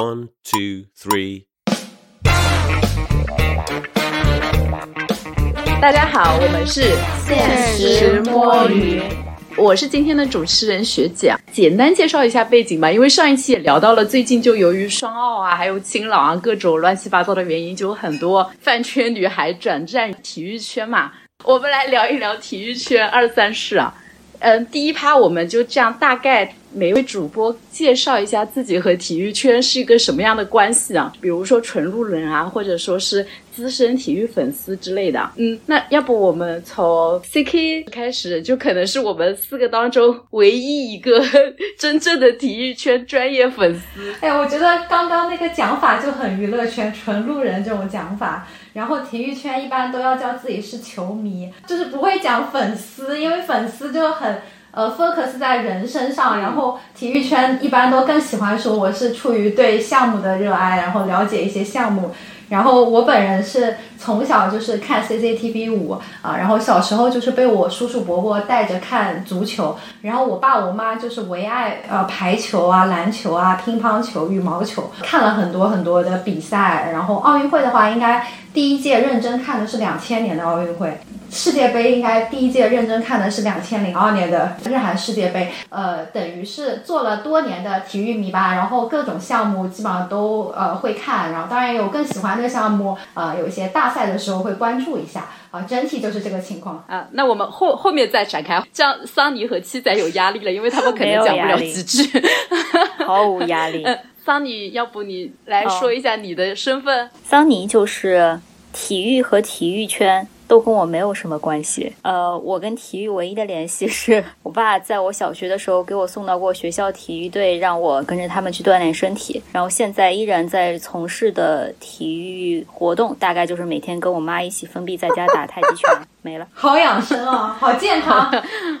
One, two, three. 大家好，我们是现实摸鱼，我是今天的主持人学姐。简单介绍一下背景吧，因为上一期也聊到了，最近就由于双奥啊，还有青朗啊各种乱七八糟的原因，就有很多饭圈女孩转战体育圈嘛。我们来聊一聊体育圈二三事啊。嗯，第一趴我们就这样大概每位主播介绍一下自己和体育圈是一个什么样的关系啊？比如说纯路人啊，或者说是资深体育粉丝之类的。嗯，那要不我们从 CK 开始，就可能是我们四个当中唯一一个真正的体育圈专业粉丝。哎，我觉得刚刚那个讲法就很娱乐圈纯路人这种讲法，然后体育圈一般都要叫自己是球迷，就是不会讲粉丝，因为粉丝就很。呃，focus 在人身上，然后体育圈一般都更喜欢说我是出于对项目的热爱，然后了解一些项目。然后我本人是从小就是看 CCTV 五啊，然后小时候就是被我叔叔伯伯带着看足球，然后我爸我妈就是唯爱呃排球啊、篮球啊、乒乓球、羽毛球，看了很多很多的比赛。然后奥运会的话，应该第一届认真看的是两千年的奥运会。世界杯应该第一届认真看的是两千零二年的日韩世界杯，呃，等于是做了多年的体育迷吧，然后各种项目基本上都呃会看，然后当然有更喜欢的项目，呃，有一些大赛的时候会关注一下，啊，整体就是这个情况啊。那我们后后面再展开，这样桑尼和七仔有压力了，因为他们可能讲不了几句，毫无压力。嗯，桑尼，要不你来说一下你的身份？桑尼就是体育和体育圈。都跟我没有什么关系。呃，我跟体育唯一的联系是我爸在我小学的时候给我送到过学校体育队，让我跟着他们去锻炼身体。然后现在依然在从事的体育活动，大概就是每天跟我妈一起封闭在家打太极拳。没了，好养生啊，好健康。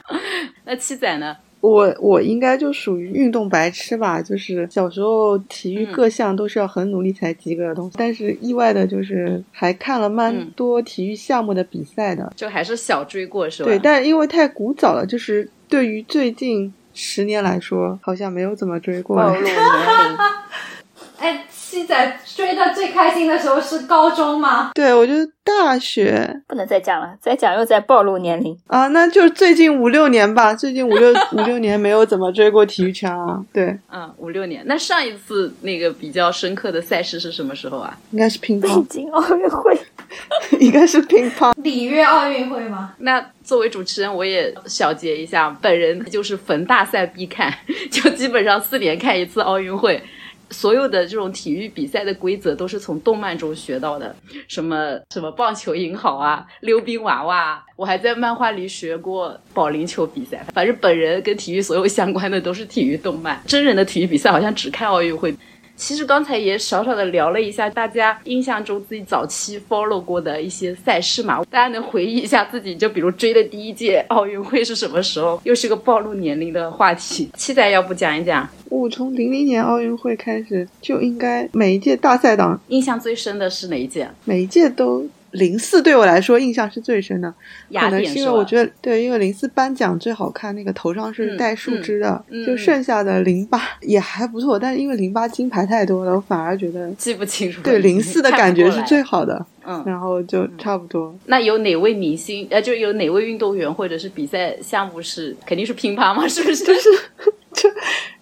那七仔呢？我我应该就属于运动白痴吧，就是小时候体育各项都是要很努力才及格的东西，但是意外的就是还看了蛮多体育项目的比赛的，就还是小追过是吧？对，但因为太古早了，就是对于最近十年来说，好像没有怎么追过。暴露年龄。哎。七仔追的最开心的时候是高中吗？对，我觉得大学不能再讲了，再讲又在暴露年龄啊。那就最近五六年吧，最近五六 五六年没有怎么追过体育圈啊。对，嗯，五六年。那上一次那个比较深刻的赛事是什么时候啊？应该是乒乓。北京奥运会，应该是乒乓。里约奥运会吗？那作为主持人，我也小结一下，本人就是逢大赛必看，就基本上四年看一次奥运会。所有的这种体育比赛的规则都是从动漫中学到的，什么什么棒球银豪啊，溜冰娃娃，我还在漫画里学过保龄球比赛。反正本人跟体育所有相关的都是体育动漫，真人的体育比赛好像只看奥运会。其实刚才也少少的聊了一下，大家印象中自己早期 follow 过的一些赛事嘛，大家能回忆一下自己，就比如追的第一届奥运会是什么时候？又是个暴露年龄的话题，期待要不讲一讲？我从零零年奥运会开始就应该每一届大赛档，印象最深的是哪一届？每一届都。零四对我来说印象是最深的，可能是因为我觉得对，因为零四颁奖最好看，那个头上是带树枝的，就剩下的零八也还不错，但是因为零八金牌太多了，我反而觉得 记不清楚。对零四的感觉是最好的，嗯，然后就差不多。那有哪位明星？呃，就有哪位运动员或者是比赛项目是肯定是乒乓吗？是不是？就是 就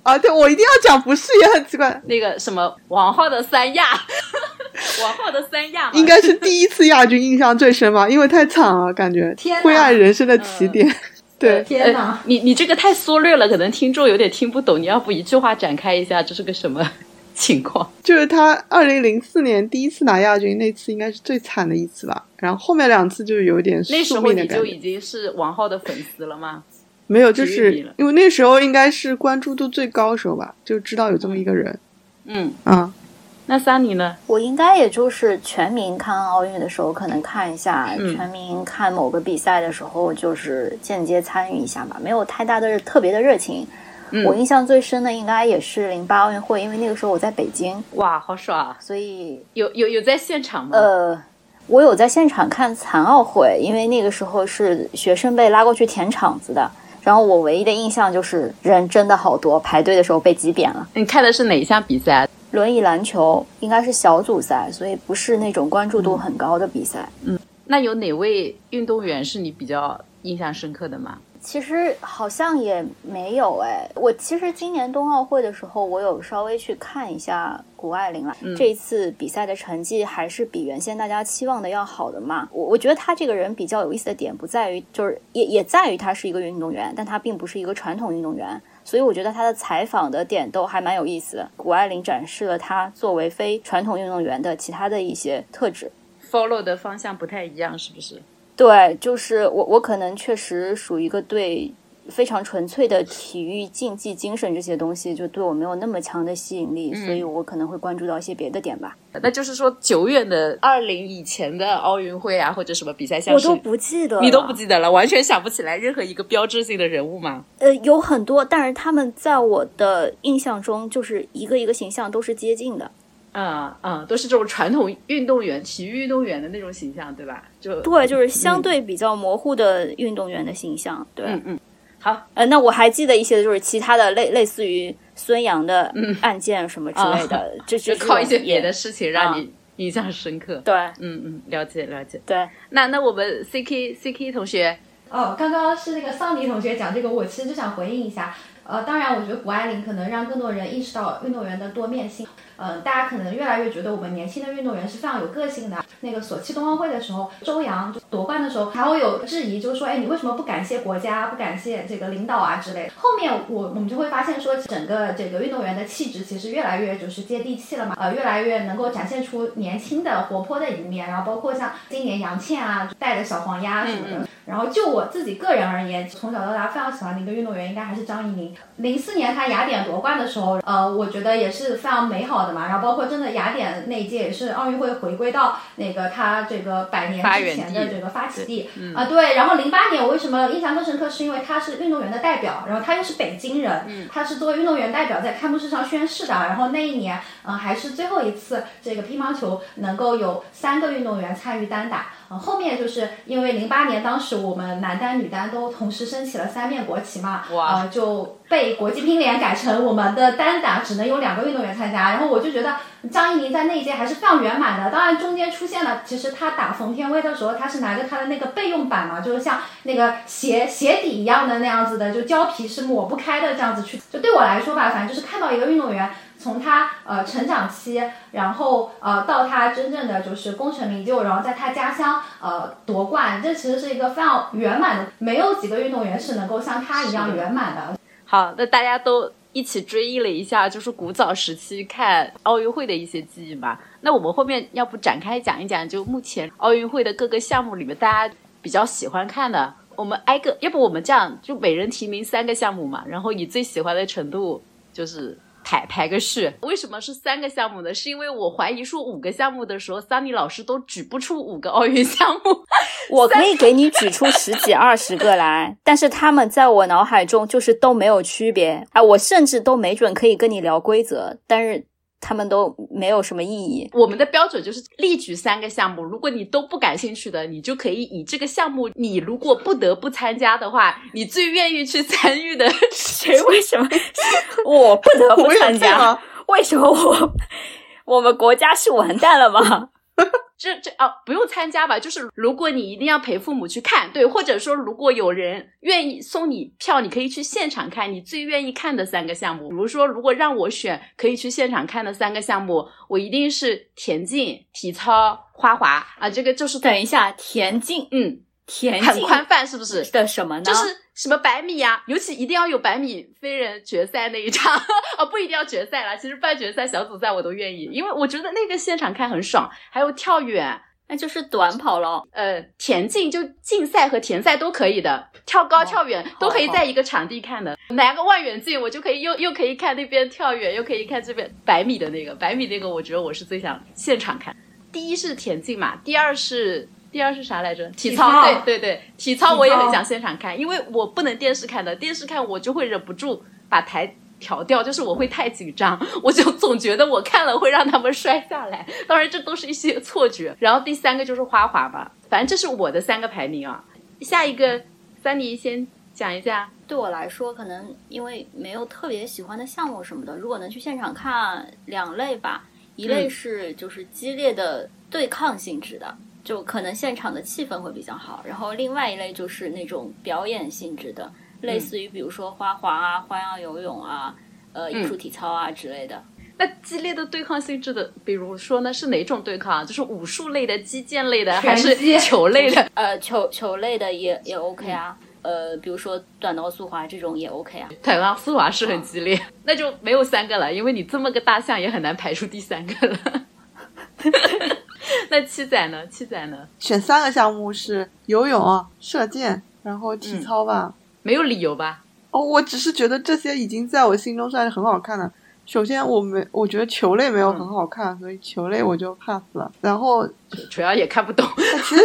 啊，对我一定要讲不是也很奇怪。那个什么王浩的三亚。王浩的三亚应该是第一次亚军，印象最深吧，因为太惨了，感觉灰暗人生的起点。对，天哪，你你这个太缩略了，可能听众有点听不懂。你要不一句话展开一下，这是个什么 情况？就是他二零零四年第一次拿亚军，那次应该是最惨的一次吧。然后后面两次就是有点那时候你就已经是王浩的粉丝了吗？没有，就是因为那时候应该是关注度最高时候吧，就知道有这么一个人。嗯啊。那三尼呢？我应该也就是全民看奥运的时候，可能看一下；全民看某个比赛的时候，就是间接参与一下吧，没有太大的特别的热情。我印象最深的应该也是零八奥运会，因为那个时候我在北京。哇，好爽！所以有有有在现场吗？呃，我有在现场看残奥会，因为那个时候是学生被拉过去填场子的。然后我唯一的印象就是人真的好多，排队的时候被挤扁了。你看的是哪一项比赛？轮椅篮球应该是小组赛，所以不是那种关注度很高的比赛。嗯，那有哪位运动员是你比较印象深刻的吗？其实好像也没有哎，我其实今年冬奥会的时候，我有稍微去看一下谷爱凌了。这一次比赛的成绩还是比原先大家期望的要好的嘛。我我觉得她这个人比较有意思的点不在于，就是也也在于她是一个运动员，但她并不是一个传统运动员。所以我觉得他的采访的点都还蛮有意思的。谷爱凌展示了他作为非传统运动员的其他的一些特质，follow 的方向不太一样，是不是？对，就是我，我可能确实属于一个对非常纯粹的体育竞技精神这些东西，就对我没有那么强的吸引力，所以我可能会关注到一些别的点吧。那就是说，久远的二零以前的奥运会啊，或者什么比赛项目，我都不记得，你都不记得了，完全想不起来任何一个标志性的人物吗？呃，有很多，但是他们在我的印象中，就是一个一个形象都是接近的。啊啊，都是这种传统运动员、体育运动员的那种形象，对吧？就对，就是相对比较模糊的运动员的形象。对，嗯嗯。好，呃，那我还记得一些，就是其他的类类似于孙杨的案件什么之类的，就就靠一些别的事情让你印象深刻。对，嗯嗯，了解了解。对，那那我们 C K C K 同学，哦，刚刚是那个桑迪同学讲这个，我其实就想回应一下。呃，当然，我觉得谷爱凌可能让更多人意识到运动员的多面性。嗯，大家可能越来越觉得我们年轻的运动员是非常有个性的。那个索契冬奥会的时候，周洋夺冠的时候，还会有质疑，就是说，哎，你为什么不感谢国家，不感谢这个领导啊之类的。后面我我们就会发现说，整个这个运动员的气质其实越来越就是接地气了嘛，呃，越来越能够展现出年轻的活泼的一面。然后包括像今年杨倩啊带的小黄鸭什么的。然后就我自己个人而言，从小到大非常喜欢的一个运动员应该还是张怡宁。零四年她雅典夺冠的时候，呃，我觉得也是非常美好的嘛。然后包括真的雅典那一届也是奥运会回归到那个他这个百年之前的这个发起地啊，对。然后零八年我为什么印象更深刻，是因为他是运动员的代表，然后他又是北京人，他是作为运动员代表在开幕式上宣誓的。然后那一年，嗯，还是最后一次这个乒乓球能够有三个运动员参与单打。嗯，后面就是因为零八年当时我们男单、女单都同时升起了三面国旗嘛，呃，就被国际乒联改成我们的单打只能有两个运动员参加。然后我就觉得张怡宁在那一届还是非常圆满的。当然中间出现了，其实他打冯天薇的时候，他是拿着他的那个备用板嘛，就是像那个鞋鞋底一样的那样子的，就胶皮是抹不开的这样子去。就对我来说吧，反正就是看到一个运动员。从他呃成长期，然后呃到他真正的就是功成名就，然后在他家乡呃夺冠，这其实是一个非常圆满的。没有几个运动员是能够像他一样圆满的。好，那大家都一起追忆了一下，就是古早时期看奥运会的一些记忆嘛。那我们后面要不展开讲一讲，就目前奥运会的各个项目里面，大家比较喜欢看的，我们挨个，要不我们这样，就每人提名三个项目嘛，然后以最喜欢的程度就是。排排个序，为什么是三个项目呢？是因为我怀疑说五个项目的时候，桑尼老师都举不出五个奥运项目。我可以给你举出十几二十个来，但是他们在我脑海中就是都没有区别啊！我甚至都没准可以跟你聊规则，但是。他们都没有什么意义。我们的标准就是例举三个项目，如果你都不感兴趣的，你就可以以这个项目，你如果不得不参加的话，你最愿意去参与的谁？为什么 我不得不参加？为什么我 我们国家是完蛋了吗？这这啊，不用参加吧？就是如果你一定要陪父母去看，对，或者说如果有人愿意送你票，你可以去现场看你最愿意看的三个项目。比如说，如果让我选可以去现场看的三个项目，我一定是田径、体操、花滑啊。这个就是等一下，田径，嗯，田径很宽泛，是不是？的什么呢？就是。什么百米呀？尤其一定要有百米飞人决赛那一场 哦，不一定要决赛啦，其实半决赛、小组赛我都愿意，因为我觉得那个现场看很爽。还有跳远，那就是短跑了。呃，田径就竞赛和田赛都可以的，跳高、跳远都可以在一个场地看的。拿个望远镜，我就可以又又可以看那边跳远，又可以看这边百米的那个。百米那个，我觉得我是最想现场看。第一是田径嘛，第二是。第二是啥来着？体操，对对对，体操我也很想现场看，因为我不能电视看的，电视看我就会忍不住把台调掉，就是我会太紧张，我就总觉得我看了会让他们摔下来。当然这都是一些错觉。然后第三个就是花滑吧，反正这是我的三个排名啊。下一个，三妮先讲一下。对我来说，可能因为没有特别喜欢的项目什么的，如果能去现场看两类吧，一类是就是激烈的对抗性质的，就可能现场的气氛会比较好；然后另外一类就是那种表演性质的，类似于比如说花滑啊、花样游泳啊、呃艺术体操啊之类的。那激烈的对抗性质的，比如说呢，是哪种对抗？就是武术类的、击剑类的，还是球类的？呃，球球类的也也 OK 啊。呃，比如说短道速滑这种也 OK 啊。短道速滑是很激烈，那就没有三个了，因为你这么个大象也很难排出第三个了。那七仔呢？七仔呢？选三个项目是游泳、射箭，然后体操吧。没有理由吧？哦，我只是觉得这些已经在我心中算是很好看的。首先，我没我觉得球类没有很好看，所以球类我就 pass 了。然后主要也看不懂。其实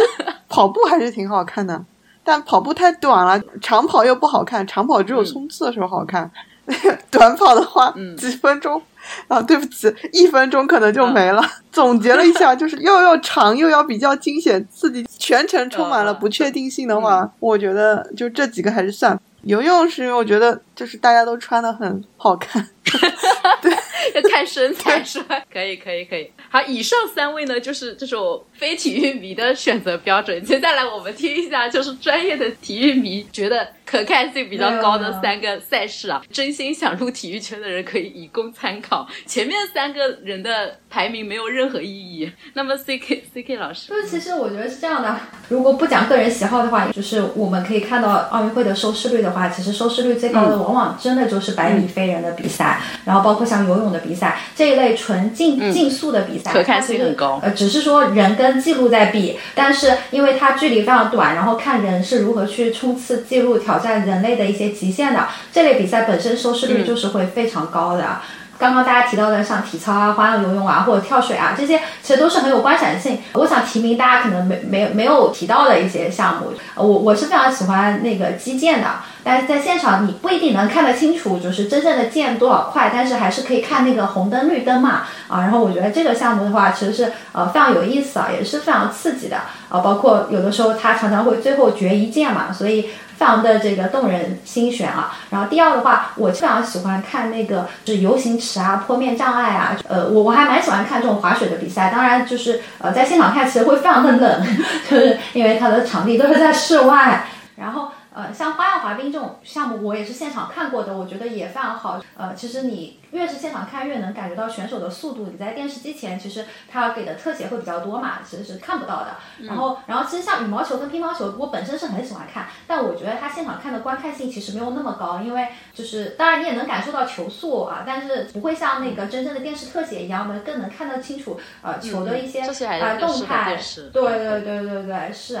跑步还是挺好看的，但跑步太短了，长跑又不好看。长跑只有冲刺的时候好看，短跑的话几分钟啊，对不起，一分钟可能就没了。总结了一下，就是又要长又要比较惊险刺激，全程充满了不确定性的话，我觉得就这几个还是算。游泳是因为我觉得就是大家都穿的很好看，对，要看身材是吧？可以可以可以。好，以上三位呢，就是这种非体育迷的选择标准。接下来我们听一下，就是专业的体育迷觉得可看性比较高的三个赛事啊。真心想入体育圈的人可以以供参考。前面三个人的排名没有任何意义。那么 C K C K 老师，就是其实我觉得是这样的。如果不讲个人喜好的话，就是我们可以看到奥运会的收视率的。话其实收视率最高的往往真的就是百米飞人的比赛，然后包括像游泳的比赛这一类纯竞竞速的比赛，可看性很高。呃，只是说人跟记录在比，但是因为它距离非常短，然后看人是如何去冲刺记录、挑战人类的一些极限的这类比赛本身收视率就是会非常高的。刚刚大家提到的像体操啊、花样游泳啊或者跳水啊，这些其实都是很有观赏性。我想提名大家可能没没没有提到的一些项目，我我是非常喜欢那个击剑的。但是在现场你不一定能看得清楚，就是真正的剑多少块，但是还是可以看那个红灯绿灯嘛。啊，然后我觉得这个项目的话，其实是呃非常有意思啊，也是非常刺激的啊。包括有的时候他常常会最后决一剑嘛，所以。非常的这个动人心弦啊，然后第二的话，我非常喜欢看那个就是游行池啊、坡面障碍啊，呃，我我还蛮喜欢看这种滑雪的比赛，当然就是呃在现场看其实会非常的冷，就是因为它的场地都是在室外，然后。呃，像花样滑冰这种项目，我也是现场看过的，我觉得也非常好。呃，其实你越是现场看，越能感觉到选手的速度。你在电视机前，其实他给的特写会比较多嘛，其实是看不到的。然后，然后其实像羽毛球跟乒乓球，我本身是很喜欢看，但我觉得它现场看的观看性其实没有那么高，因为就是当然你也能感受到球速啊，但是不会像那个真正的电视特写一样的更能看得清楚呃球的一些呃动态。对对对对对，是。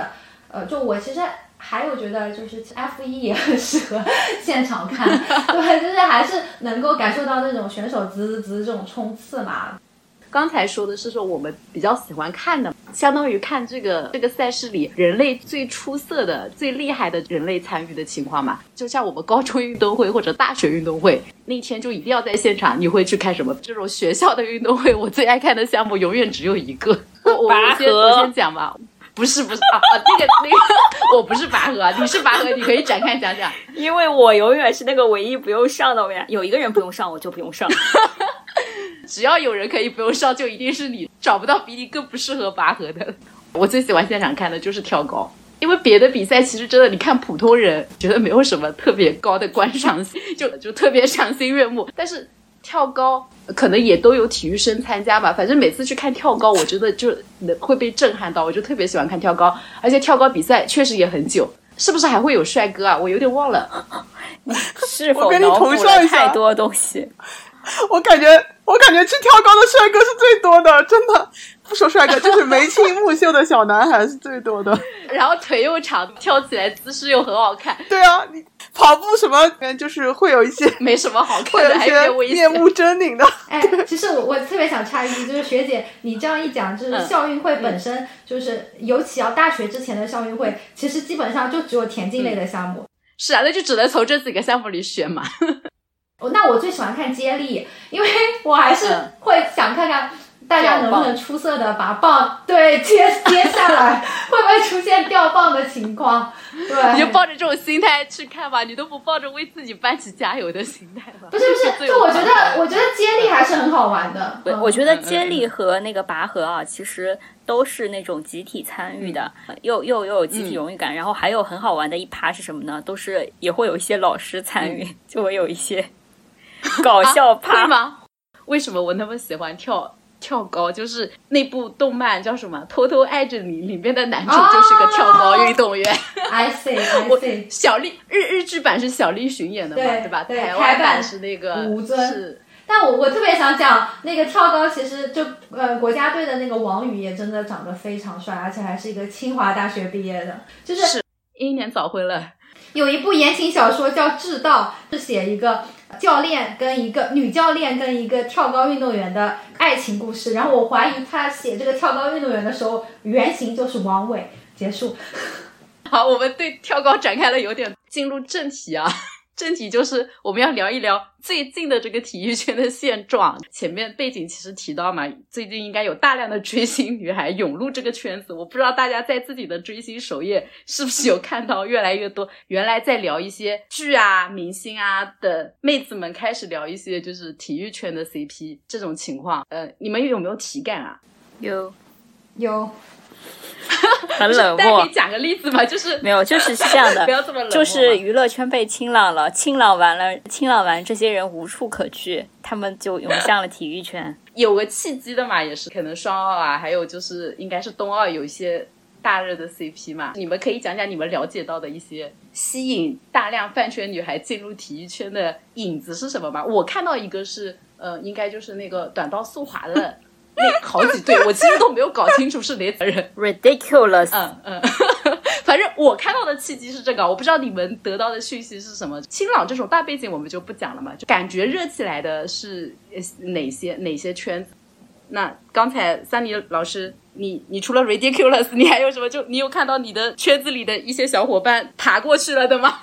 呃，就我其实。还有觉得就是 F 一也很适合现场看，对，就是还是能够感受到那种选手滋滋滋这种冲刺嘛。刚才说的是说我们比较喜欢看的，相当于看这个这个赛事里人类最出色的、最厉害的人类参与的情况嘛。就像我们高中运动会或者大学运动会那天就一定要在现场，你会去看什么？这种学校的运动会，我最爱看的项目永远只有一个。我我先我先讲吧。不是不是啊啊那个那个我不是拔河，你是拔河，你可以展开讲讲。因为我永远是那个唯一不用上的，有一个人不用上，我就不用上。只要有人可以不用上，就一定是你，找不到比你更不适合拔河的。我最喜欢现场看的就是跳高，因为别的比赛其实真的，你看普通人觉得没有什么特别高的观赏性，就就特别赏心悦目，但是。跳高可能也都有体育生参加吧，反正每次去看跳高，我觉得就会被震撼到，我就特别喜欢看跳高，而且跳高比赛确实也很久，是不是还会有帅哥啊？我有点忘了，你是否脑补了太多东西？我感觉，我感觉去跳高的帅哥是最多的，真的。不说帅哥，就是眉清目秀的小男孩是最多的。然后腿又长，跳起来姿势又很好看。对啊，你跑步什么，就是会有一些没什么好看的，还有一些面目狰狞的。哎，其实我我特别想插一句，就是学姐，你这样一讲，就是校运会本身就是，尤其要大学之前的校运会，其实基本上就只有田径类的项目。是啊，那就只能从这几个项目里选嘛。哦，那我最喜欢看接力，因为我还是会想看看。大家能不能出色的把棒对接接下来？会不会出现掉棒的情况？对，你就抱着这种心态去看吧，你都不抱着为自己班级加油的心态吧？不是不是，就我觉得，我觉得接力还是很好玩的。我觉得接力和那个拔河啊，其实都是那种集体参与的，又又又有集体荣誉感。然后还有很好玩的一趴是什么呢？都是也会有一些老师参与，就会有一些搞笑趴吗？为什么我那么喜欢跳？跳高 就是那部动漫叫什么？偷偷爱着你里面的男主就是个跳高运动员。I see, I see。小栗日日剧版是小栗旬演的嘛？对吧？台湾版是那个吴尊。但我我特别想讲那个跳高，其实就呃国家队的那个王宇也真的长得非常帅，而且还是一个清华大学毕业的，就是英年早婚了。有一部言情小说叫《智道》，是写一个。教练跟一个女教练跟一个跳高运动员的爱情故事，然后我怀疑他写这个跳高运动员的时候，原型就是王伟。结束。好，我们对跳高展开了有点进入正题啊。正题就是我们要聊一聊最近的这个体育圈的现状。前面背景其实提到嘛，最近应该有大量的追星女孩涌入这个圈子。我不知道大家在自己的追星首页是不是有看到越来越多原来在聊一些剧啊、明星啊的妹子们开始聊一些就是体育圈的 CP 这种情况。呃，你们有没有体感啊？有，有。很冷漠。可以讲个例子吗？就是没有，就是是这样的。不要这么冷就是娱乐圈被清朗了，清朗完了，清朗完，这些人无处可去，他们就涌向了体育圈。有个契机的嘛，也是可能双奥啊，还有就是应该是冬奥有一些大热的 CP 嘛。你们可以讲讲你们了解到的一些吸引大量饭圈女孩进入体育圈的影子是什么吗？我看到一个是，呃，应该就是那个短道速滑的。那好几对，我其实都没有搞清楚是哪几人。Ridiculous。嗯嗯，反正我看到的契机是这个，我不知道你们得到的讯息是什么。清朗这种大背景我们就不讲了嘛，就感觉热起来的是哪些哪些圈子？那刚才三妮老师，你你除了 Ridiculous，你还有什么？就你有看到你的圈子里的一些小伙伴爬过去了的吗？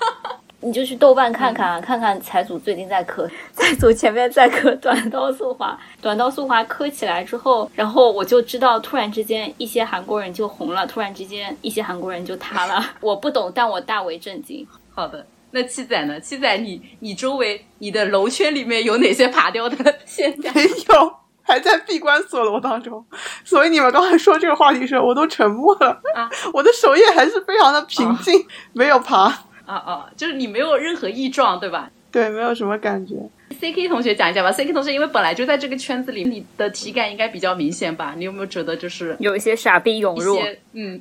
你就去豆瓣看看，看看财组最近在磕，在组前面在磕短刀速滑，短刀速滑磕起来之后，然后我就知道，突然之间一些韩国人就红了，突然之间一些韩国人就塌了。我不懂，但我大为震惊。好的，那七仔呢？七仔，你你周围你的楼圈里面有哪些爬掉的现象？没有，还在闭关锁楼当中。所以你们刚才说这个话题时，我都沉默了。啊，我的首页还是非常的平静，没有爬。啊啊，就是你没有任何异状，对吧？对，没有什么感觉。C K 同学讲一下吧。C K 同学因为本来就在这个圈子里，你的体感应该比较明显吧？你有没有觉得就是有一些傻逼涌入？嗯，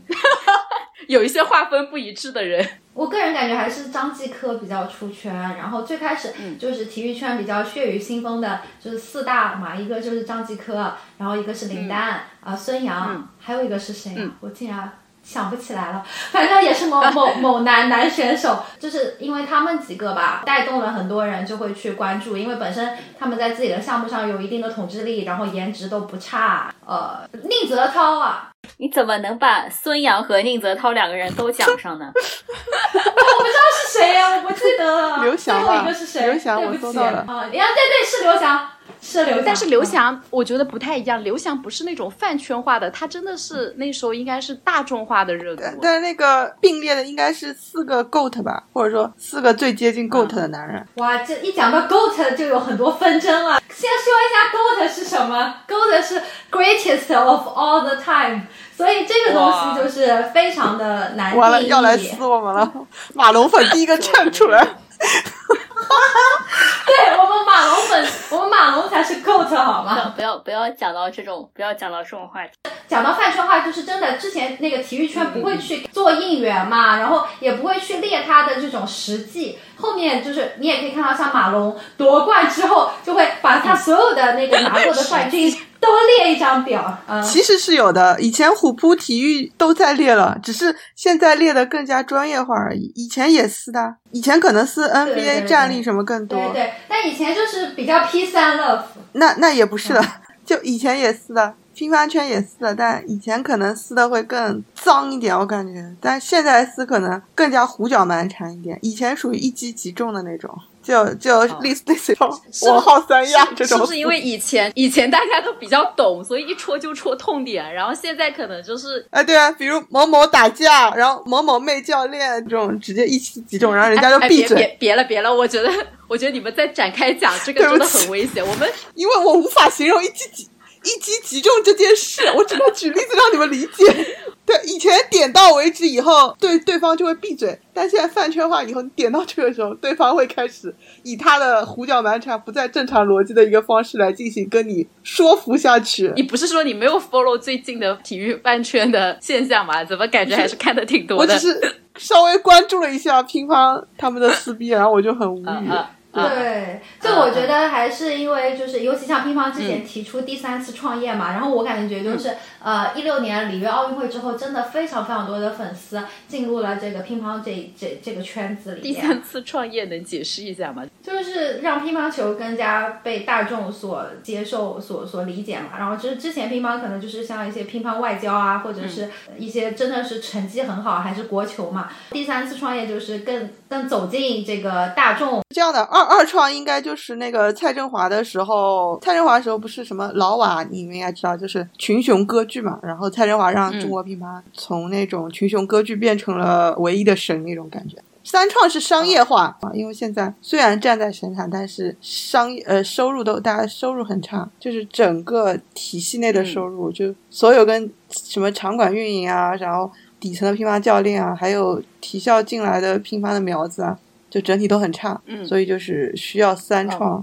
有一些划分不一致的人。我个人感觉还是张继科比较出圈。然后最开始就是体育圈比较血雨腥风的，就是四大嘛，一个就是张继科，然后一个是林丹啊，孙杨，还有一个是谁啊？我竟然。想不起来了，反正也是某某 某男男选手，就是因为他们几个吧，带动了很多人就会去关注，因为本身他们在自己的项目上有一定的统治力，然后颜值都不差。呃，宁泽涛啊，你怎么能把孙杨和宁泽涛两个人都讲上呢？我不知道是谁呀，我不记得了。刘翔最后一个是谁？刘翔，我搜到了。啊，对对，是刘翔。是刘，但是刘翔我觉得不太一样。刘翔不是那种饭圈化的，他真的是那时候应该是大众化的热度。但是那个并列的应该是四个 GOAT 吧，或者说四个最接近 GOAT 的男人。哇，这一讲到 GOAT 就有很多纷争了。先说一下 GOAT 是什么？GOAT 是 Greatest of all the time，所以这个东西就是非常的难完了，要来撕我们了。马龙粉第一个站出来。对我们马龙粉，我们马龙才是 GOAT 好吗？不要不要讲到这种，不要讲到这种话题。讲到饭圈话，就是真的，之前那个体育圈不会去做应援嘛，然后也不会去列他的这种实际。后面就是你也可以看到，像马龙夺冠之后，就会把他所有的那个拿过的冠军都列一张表。嗯其实是有的，以前虎扑体育都在列了，只是现在列的更加专业化而已。以前也撕的，以前可能是 NBA 战力什么更多。对对，但以前就是比较 P 三 love。那那也不是的，就以前也撕的。乒乓圈也撕的，但以前可能撕的会更脏一点，我感觉。但现在撕可能更加胡搅蛮缠一点。以前属于一击即中的那种。就就类似类似 我好三亚这种，是不是因为以前以前大家都比较懂，所以一戳就戳痛点，然后现在可能就是哎对啊，比如某某打架，然后某某妹教练这种直接一击即中，然后人家就闭嘴。别别了别了，我觉得我觉得你们在展开讲这个真的很危险。我们因为我无法形容一击即一击即中这件事，我只能举例子让你们理解。对，以前点到为止，以后对对方就会闭嘴。但现在饭圈化以后，你点到这个时候，对方会开始以他的胡搅蛮缠、不再正常逻辑的一个方式来进行跟你说服下去。你不是说你没有 follow 最近的体育饭圈的现象吗？怎么感觉还是看的挺多的？我只是稍微关注了一下乒乓他们的撕逼，然后我就很无语。对，就我觉得还是因为就是，尤其像乒乓之前提出第三次创业嘛，然后我感觉就是，呃，一六年里约奥运会之后，真的非常非常多的粉丝进入了这个乒乓这这这个圈子里。第三次创业能解释一下吗？就是让乒乓球更加被大众所接受、所所理解嘛。然后就是之前乒乓可能就是像一些乒乓外交啊，或者是一些真的是成绩很好，还是国球嘛。第三次创业就是更更走进这个大众。这样的二。二创应该就是那个蔡振华的时候，蔡振华的时候不是什么老瓦，你们应该知道，就是群雄割据嘛。然后蔡振华让中国乒乓从那种群雄割据变成了唯一的神那种感觉。三创是商业化啊，因为现在虽然站在神坛，但是商业呃收入都大家收入很差，就是整个体系内的收入，就所有跟什么场馆运营啊，然后底层的乒乓教练啊，还有体校进来的乒乓的苗子啊。就整体都很差，所以就是需要三创，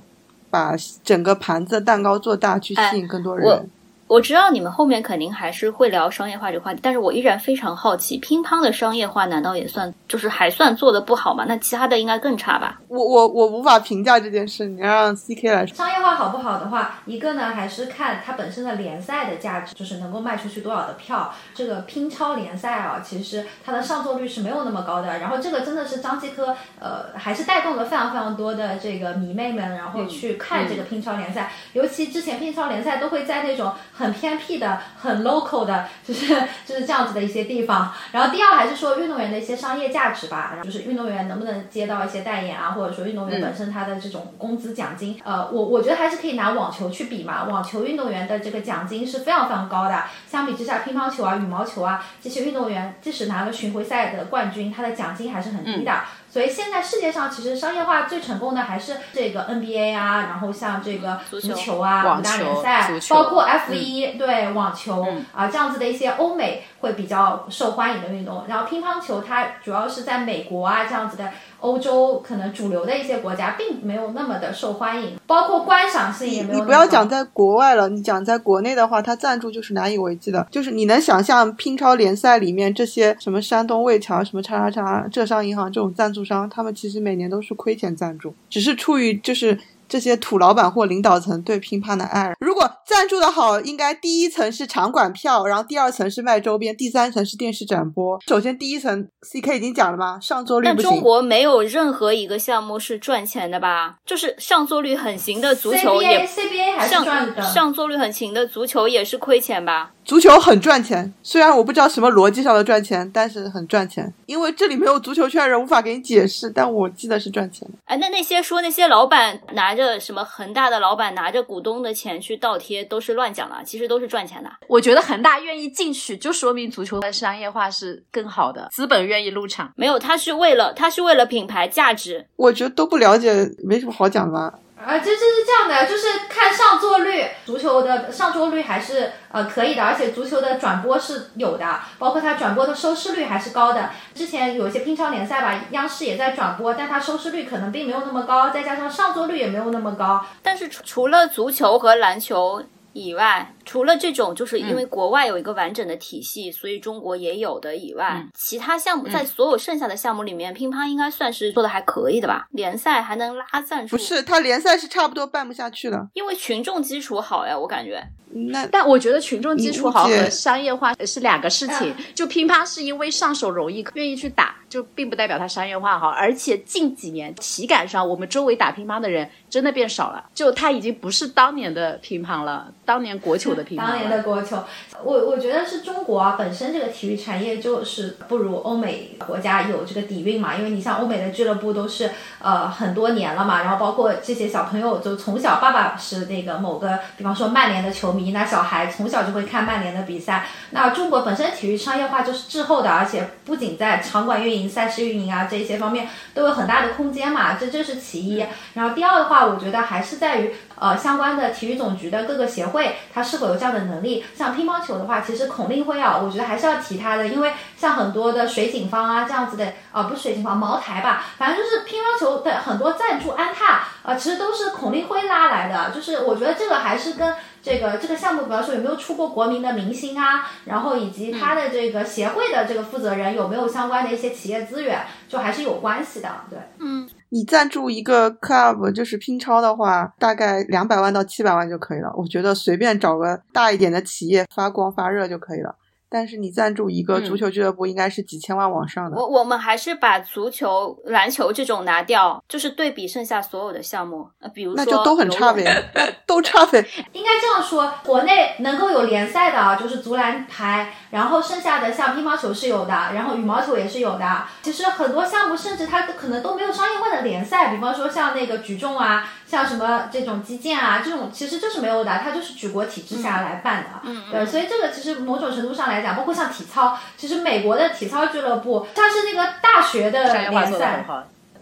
把整个盘子蛋糕做大，去吸引更多人。我知道你们后面肯定还是会聊商业化这个话题，但是我依然非常好奇，乒乓的商业化难道也算就是还算做的不好吗？那其他的应该更差吧？我我我无法评价这件事，你要让 C K 来说。商业化好不好的话，一个呢还是看它本身的联赛的价值，就是能够卖出去多少的票。这个乒超联赛啊，其实它的上座率是没有那么高的。然后这个真的是张继科，呃，还是带动了非常非常多的这个迷妹们，然后去看这个乒超联赛。尤其之前乒超联赛都会在那种。很偏僻的、很 local 的，就是就是这样子的一些地方。然后第二还是说运动员的一些商业价值吧，就是运动员能不能接到一些代言啊，或者说运动员本身他的这种工资奖金。呃，我我觉得还是可以拿网球去比嘛，网球运动员的这个奖金是非常非常高的。相比之下，乒乓球啊、羽毛球啊这些运动员，即使拿了巡回赛的冠军，他的奖金还是很低的。所以现在世界上其实商业化最成功的还是这个 NBA 啊，然后像这个足球啊，五大联赛，包括 F 一对网球啊这样子的一些欧美会比较受欢迎的运动。然后乒乓球它主要是在美国啊这样子的。欧洲可能主流的一些国家并没有那么的受欢迎，包括观赏性也没有。你不要讲在国外了，你讲在国内的话，它赞助就是难以为继的。就是你能想象乒超联赛里面这些什么山东魏桥、什么叉叉叉、浙商银行这种赞助商，他们其实每年都是亏钱赞助，只是出于就是。这些土老板或领导层对乒乓的爱，如果赞助的好，应该第一层是场馆票，然后第二层是卖周边，第三层是电视展播。首先第一层，C K 已经讲了吗？上座率不行。但中国没有任何一个项目是赚钱的吧？就是上座率很行的足球也，CBA 还是赚的。上座率很行的足球也是亏钱吧？足球很赚钱，虽然我不知道什么逻辑上的赚钱，但是很赚钱。因为这里没有足球圈人，无法给你解释。但我记得是赚钱的。哎，那那些说那些老板拿着什么恒大的老板拿着股东的钱去倒贴，都是乱讲的。其实都是赚钱的。我觉得恒大愿意进去，就说明足球的商业化是更好的，资本愿意入场。没有，他是为了他是为了品牌价值。我觉得都不了解，没什么好讲的。啊，这这是这样的，就是看上座率，足球的上座率还是呃可以的，而且足球的转播是有的，包括它转播的收视率还是高的。之前有一些乒超联赛吧，央视也在转播，但它收视率可能并没有那么高，再加上上座率也没有那么高。但是除除了足球和篮球。以外，除了这种，就是因为国外有一个完整的体系，所以中国也有的以外，其他项目在所有剩下的项目里面，乒乓应该算是做的还可以的吧？联赛还能拉赞助？不是，他联赛是差不多办不下去了，因为群众基础好呀，我感觉。那但我觉得群众基础好和商业化是两个事情。就乒乓是因为上手容易，愿意去打。就并不代表它商业化好。而且近几年体感上，我们周围打乒乓的人真的变少了，就它已经不是当年的乒乓了，当年国球的乒乓。当年的国球，我我觉得是中国啊，本身这个体育产业就是不如欧美国家有这个底蕴嘛，因为你像欧美的俱乐部都是呃很多年了嘛，然后包括这些小朋友就从小爸爸是那个某个，比方说曼联的球迷，那小孩从小就会看曼联的比赛。那中国本身体育商业化就是滞后的，而且不仅在场馆运营、赛事运营啊这些方面都有很大的空间嘛，这这是其一。然后第二的话，我觉得还是在于呃相关的体育总局的各个协会，它是否有这样的能力。像乒乓球的话，其实孔令辉啊，我觉得还是要提他的，因为像很多的水井方啊这样子的，啊不是水井方，茅台吧，反正就是乒乓球的很多赞助安踏啊，其实都是孔令辉拉来的。就是我觉得这个还是跟。这个这个项目，比方说有没有出过国民的明星啊？然后以及他的这个协会的这个负责人有没有相关的一些企业资源，就还是有关系的。对，嗯，你赞助一个 club 就是拼超的话，大概两百万到七百万就可以了。我觉得随便找个大一点的企业发光发热就可以了。但是你赞助一个足球俱乐部，应该是几千万往上的。我我们还是把足球、篮球这种拿掉，就是对比剩下所有的项目，呃，比如说那就都很差呗，都差呗。应该这样说，国内能够有联赛的，就是足篮排，然后剩下的像乒乓球是有的，然后羽毛球也是有的。其实很多项目甚至它可能都没有商业化的联赛，比方说像那个举重啊。像什么这种击剑啊，这种其实就是没有的，它就是举国体制下来办的。嗯，对，所以这个其实某种程度上来讲，包括像体操，其实美国的体操俱乐部，它是那个大学的联赛。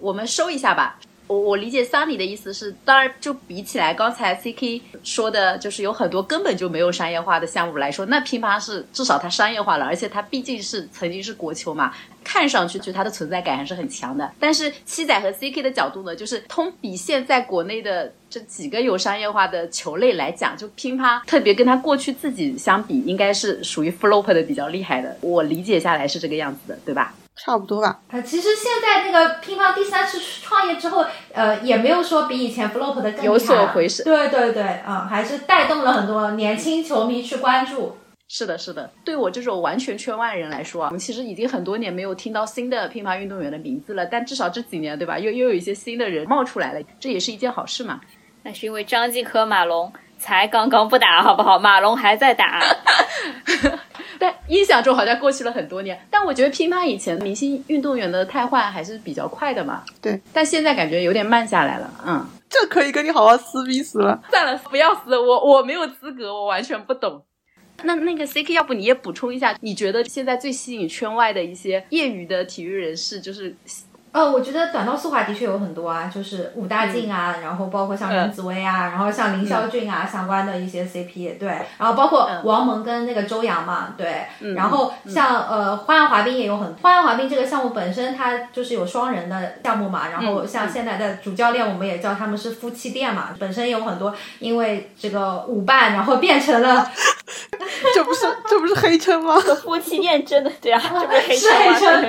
我们收一下吧。我我理解三里的意思是，当然就比起来刚才 CK 说的，就是有很多根本就没有商业化的项目来说，那乒乓是至少它商业化了，而且它毕竟是曾经是国球嘛，看上去就它的存在感还是很强的。但是七仔和 CK 的角度呢，就是通比现在国内的这几个有商业化的球类来讲，就乒乓特别跟它过去自己相比，应该是属于 flop 的比较厉害的。我理解下来是这个样子的，对吧？差不多吧。呃，其实现在那个乒乓第三次创业之后，呃，也没有说比以前 flop 的更有所回升。对对对，嗯，还是带动了很多年轻球迷去关注。是的，是的。对我这种完全圈外人来说啊，我们其实已经很多年没有听到新的乒乓运动员的名字了。但至少这几年，对吧？又又有一些新的人冒出来了，这也是一件好事嘛。那是因为张继科、马龙才刚刚不打，好不好？马龙还在打。但印象中好像过去了很多年，但我觉得乒乓以前明星运动员的汰换还是比较快的嘛。对，但现在感觉有点慢下来了。嗯，这可以跟你好好撕逼死了。算了，不要撕，我我没有资格，我完全不懂。那那个 CK，要不你也补充一下，你觉得现在最吸引圈外的一些业余的体育人士，就是。呃，我觉得短道速滑的确有很多啊，就是武大靖啊，然后包括像林子薇啊，然后像林孝俊啊相关的一些 CP，对，然后包括王蒙跟那个周洋嘛，对，然后像呃花样滑冰也有很花样滑冰这个项目本身它就是有双人的项目嘛，然后像现在的主教练我们也叫他们是夫妻店嘛，本身有很多因为这个舞伴然后变成了，这不是这不是黑称吗？夫妻店真的对啊，这不是黑称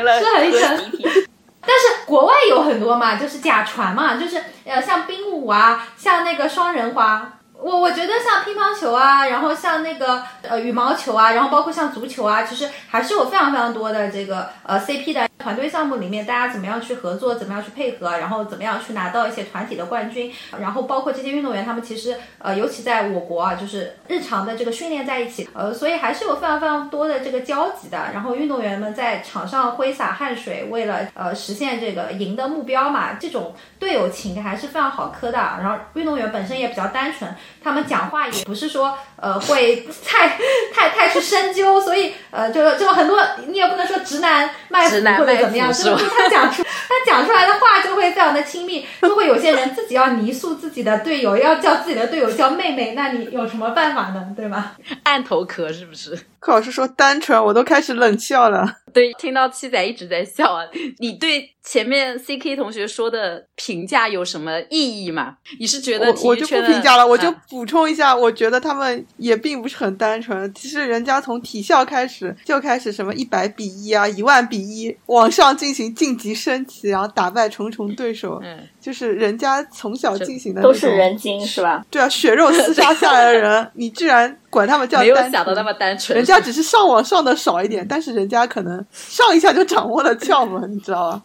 吗？是黑称。但是国外有很多嘛，就是假传嘛，就是呃像冰舞啊，像那个双人滑。我我觉得像乒乓球啊，然后像那个呃羽毛球啊，然后包括像足球啊，其实还是有非常非常多的这个呃 CP 的团队项目里面，大家怎么样去合作，怎么样去配合，然后怎么样去拿到一些团体的冠军，然后包括这些运动员他们其实呃尤其在我国啊，就是日常的这个训练在一起，呃所以还是有非常非常多的这个交集的。然后运动员们在场上挥洒汗水，为了呃实现这个赢的目标嘛，这种队友情还是非常好磕的。然后运动员本身也比较单纯。他们讲话也不是说，呃，会太太太去深究，所以，呃，就就很多，你也不能说直男卖腐男者怎么样，就是他讲出他讲出来的话就会非常的亲密，就会有些人自己要泥塑自己的队友，要叫自己的队友叫妹妹，那你有什么办法呢？对吗？按头壳是不是？柯老师说单纯，我都开始冷笑了。对，听到七仔一直在笑啊。你对前面 C K 同学说的评价有什么意义吗？你是觉得我就不评价了，我就补充一下，我觉得他们也并不是很单纯。其实人家从体校开始就开始什么一百比一啊，一万比一，往上进行晋级升级，然后打败重重对手。嗯。就是人家从小进行的都是人精是吧？对啊，血肉厮杀下来的人，你居然管他们叫没有想到那么单纯，人家只是上网上的少一点，但是人家可能上一下就掌握了窍门，你知道吧？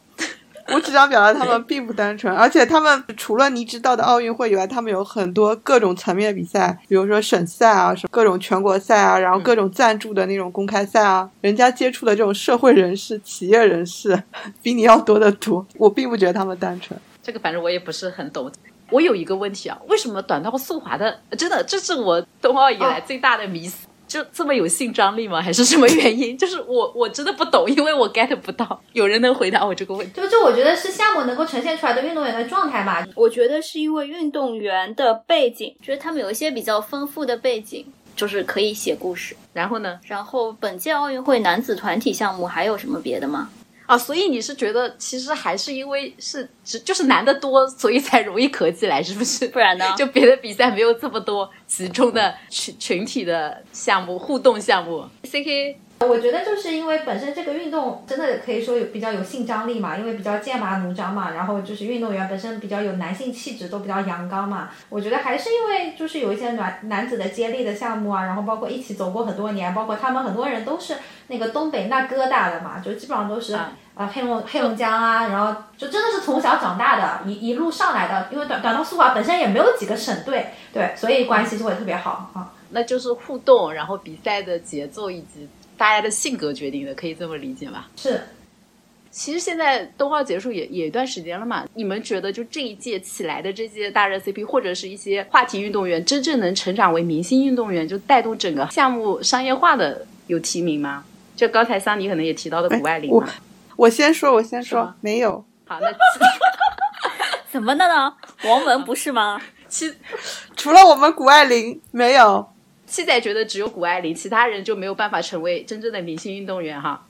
我只想表达他们并不单纯，而且他们除了你知道的奥运会以外，他们有很多各种层面的比赛，比如说省赛啊，什么各种全国赛啊，然后各种赞助的那种公开赛啊，人家接触的这种社会人士、企业人士比你要多得多。我并不觉得他们单纯，这个反正我也不是很懂。我有一个问题啊，为什么短道速滑的真的这是我冬奥以来最大的迷思？就这么有性张力吗？还是什么原因？就是我我真的不懂，因为我 get 不到。有人能回答我这个问题？就就我觉得是项目能够呈现出来的运动员的状态吧。我觉得是因为运动员的背景，觉得他们有一些比较丰富的背景，就是可以写故事。然后呢？然后本届奥运会男子团体项目还有什么别的吗？啊，所以你是觉得其实还是因为是只就是男的多，所以才容易合起来，是不是？不然呢？就别的比赛没有这么多集中的群群体的项目互动项目。C K，我觉得就是因为本身这个运动真的可以说有比较有性张力嘛，因为比较剑拔弩张嘛，然后就是运动员本身比较有男性气质，都比较阳刚嘛。我觉得还是因为就是有一些男男子的接力的项目啊，然后包括一起走过很多年，包括他们很多人都是那个东北那疙瘩的嘛，就基本上都是。啊，黑龙黑龙江啊，然后就真的是从小长大的，一一路上来的。因为短短道速滑本身也没有几个省队，对，所以关系就会特别好啊。那就是互动，然后比赛的节奏以及大家的性格决定的，可以这么理解吧？是。其实现在冬奥结束也也一段时间了嘛，你们觉得就这一届起来的这些大热 CP，或者是一些话题运动员，真正能成长为明星运动员，就带动整个项目商业化的有提名吗？就刚才桑尼可能也提到的谷爱凌嘛。我先说，我先说，没有。好，那 怎么的呢？王蒙不是吗？其，除了我们谷爱凌，没有。七仔觉得只有谷爱凌，其他人就没有办法成为真正的明星运动员哈。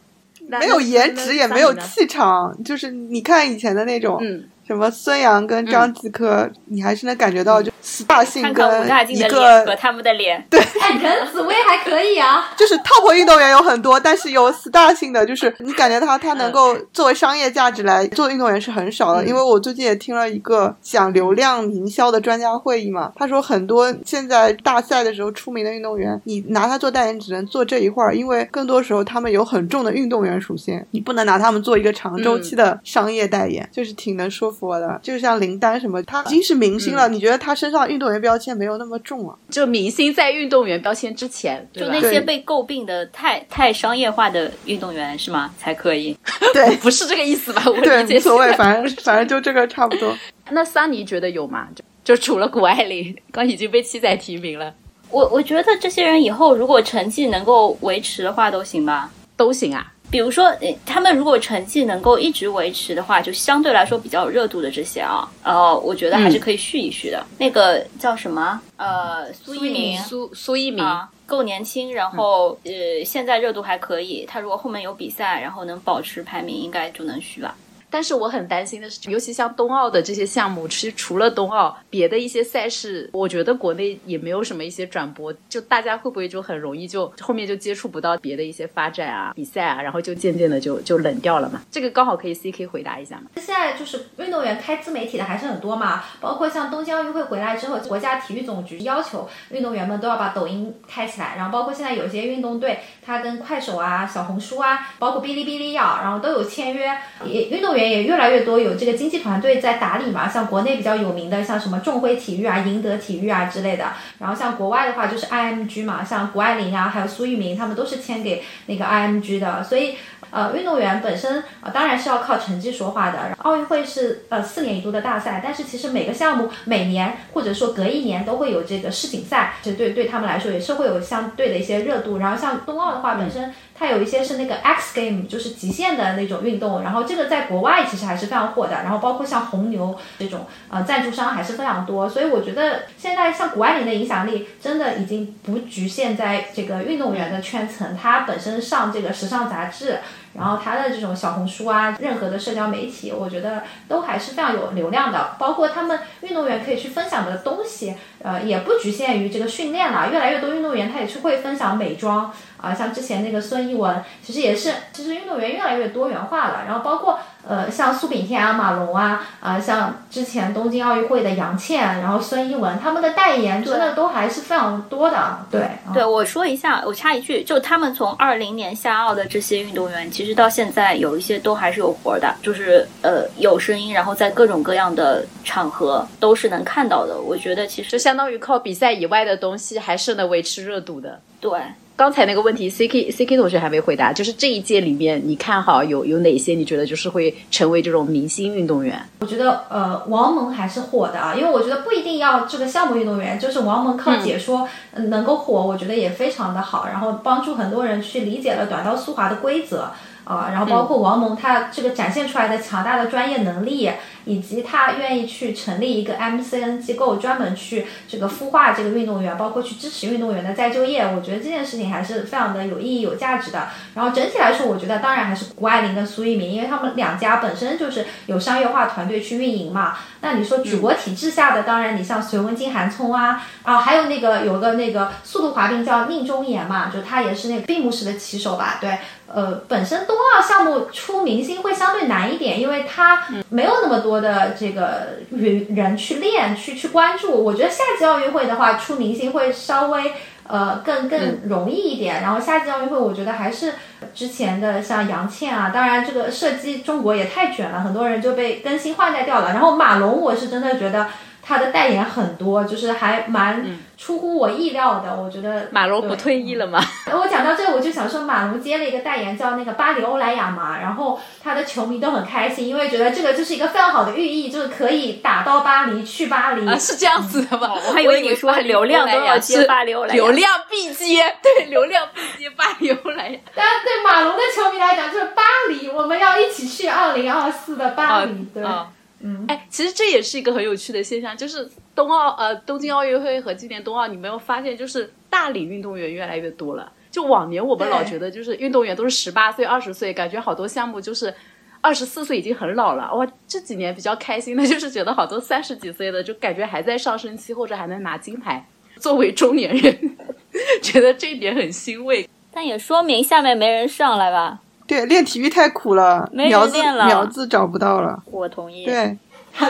没有颜值，也没有气场，就是你看以前的那种。嗯。什么孙杨跟张继科，你还是能感觉到就 star 性跟一个和他们的脸。对，哎，任紫薇还可以啊。就是 top 运动员有很多，但是有 star 性的，就是你感觉他他能够作为商业价值来做运动员是很少的。因为我最近也听了一个讲流量营销的专家会议嘛，他说很多现在大赛的时候出名的运动员，你拿他做代言只能做这一块儿，因为更多时候他们有很重的运动员属性，你不能拿他们做一个长周期的商业代言，就是挺能说。服我的，就像林丹什么，他已经是明星了。你觉得他身上运动员标签没有那么重啊？就明星在运动员标签之前，就那些被诟病的太太商业化的运动员是吗？才可以？对，不是这个意思吧？我对，无所谓，反正反正就这个差不多。那桑尼觉得有吗？就就除了谷爱凌，刚已经被七仔提名了。我我觉得这些人以后如果成绩能够维持的话，都行吧？都行啊。比如说，他们如果成绩能够一直维持的话，就相对来说比较有热度的这些啊，呃，我觉得还是可以续一续的。那个叫什么？呃，苏一鸣，苏苏一鸣够年轻，然后呃，现在热度还可以。他如果后面有比赛，然后能保持排名，应该就能续吧。但是我很担心的是，尤其像冬奥的这些项目，其实除了冬奥，别的一些赛事，我觉得国内也没有什么一些转播，就大家会不会就很容易就后面就接触不到别的一些发展啊、比赛啊，然后就渐渐的就就冷掉了嘛？这个刚好可以 C K 回答一下嘛。现在就是运动员开自媒体的还是很多嘛，包括像东京奥运会回来之后，国家体育总局要求运动员们都要把抖音开起来，然后包括现在有些运动队，他跟快手啊、小红书啊，包括哔哩哔哩啊，然后都有签约，也运动员。也越来越多有这个经纪团队在打理嘛，像国内比较有名的，像什么众辉体育啊、赢得体育啊之类的。然后像国外的话，就是 IMG 嘛，像谷爱凌啊，还有苏翊鸣，他们都是签给那个 IMG 的。所以，呃，运动员本身呃当然是要靠成绩说话的。奥运会是呃四年一度的大赛，但是其实每个项目每年或者说隔一年都会有这个世锦赛，这对对他们来说也是会有相对的一些热度。然后像冬奥的话，本身。它有一些是那个 X Game，就是极限的那种运动，然后这个在国外其实还是非常火的，然后包括像红牛这种呃赞助商还是非常多，所以我觉得现在像谷爱凌的影响力真的已经不局限在这个运动员的圈层，她本身上这个时尚杂志。然后他的这种小红书啊，任何的社交媒体，我觉得都还是非常有流量的。包括他们运动员可以去分享的东西，呃，也不局限于这个训练了。越来越多运动员他也是会分享美妆啊，像之前那个孙一文，其实也是，其实运动员越来越多元化了。然后包括。呃，像苏炳添啊、马龙啊，啊，像之前东京奥运会的杨倩，然后孙一文，他们的代言真的都还是非常多的。对，对，我说一下，我插一句，就他们从二零年夏奥的这些运动员，其实到现在有一些都还是有活的，就是呃有声音，然后在各种各样的场合都是能看到的。我觉得其实就相当于靠比赛以外的东西，还是能维持热度的。对。刚才那个问题，C K C K 同学还没回答，就是这一届里面，你看好有有哪些？你觉得就是会成为这种明星运动员？我觉得呃，王蒙还是火的啊，因为我觉得不一定要这个项目运动员，就是王蒙靠解说能够火，我觉得也非常的好，然后帮助很多人去理解了短道速滑的规则。啊，然后包括王蒙，他这个展现出来的强大的专业能力，以及他愿意去成立一个 MCN 机构，专门去这个孵化这个运动员，包括去支持运动员的再就业，我觉得这件事情还是非常的有意义、有价值的。然后整体来说，我觉得当然还是谷爱凌跟苏翊鸣，因为他们两家本身就是有商业化团队去运营嘛。那你说举国体制下的，当然你像隋文静、韩聪啊，啊，还有那个有个那个速度滑冰叫宁忠言嘛，就他也是那个闭幕式的旗手吧？对。呃，本身冬奥项目出明星会相对难一点，因为他没有那么多的这个人人去练、去去关注。我觉得夏季奥运会的话，出明星会稍微呃更更容易一点。然后夏季奥运会，我觉得还是之前的像杨倩啊，当然这个射击中国也太卷了，很多人就被更新换代掉了。然后马龙，我是真的觉得。他的代言很多，就是还蛮出乎我意料的。我觉得马龙不退役了吗？我讲到这，我就想说，马龙接了一个代言，叫那个巴黎欧莱雅嘛。然后他的球迷都很开心，因为觉得这个就是一个非常好的寓意，就是可以打到巴黎，去巴黎。啊，是这样子的吗？我还以为你说流量都要接巴黎欧莱雅，流量必接，对，流量必接巴黎欧莱雅。但，对马龙的球迷来讲，就是巴黎，我们要一起去二零二四的巴黎，对。嗯，哎，其实这也是一个很有趣的现象，就是冬奥呃东京奥运会和今年冬奥，你没有发现就是大龄运动员越来越多了。就往年我们老觉得就是运动员都是十八岁、二十岁，感觉好多项目就是二十四岁已经很老了。哇，这几年比较开心的就是觉得好多三十几岁的就感觉还在上升期或者还能拿金牌。作为中年人，觉得这一点很欣慰。但也说明下面没人上来吧。对，练体育太苦了，苗子苗子找不到了。我同意。对，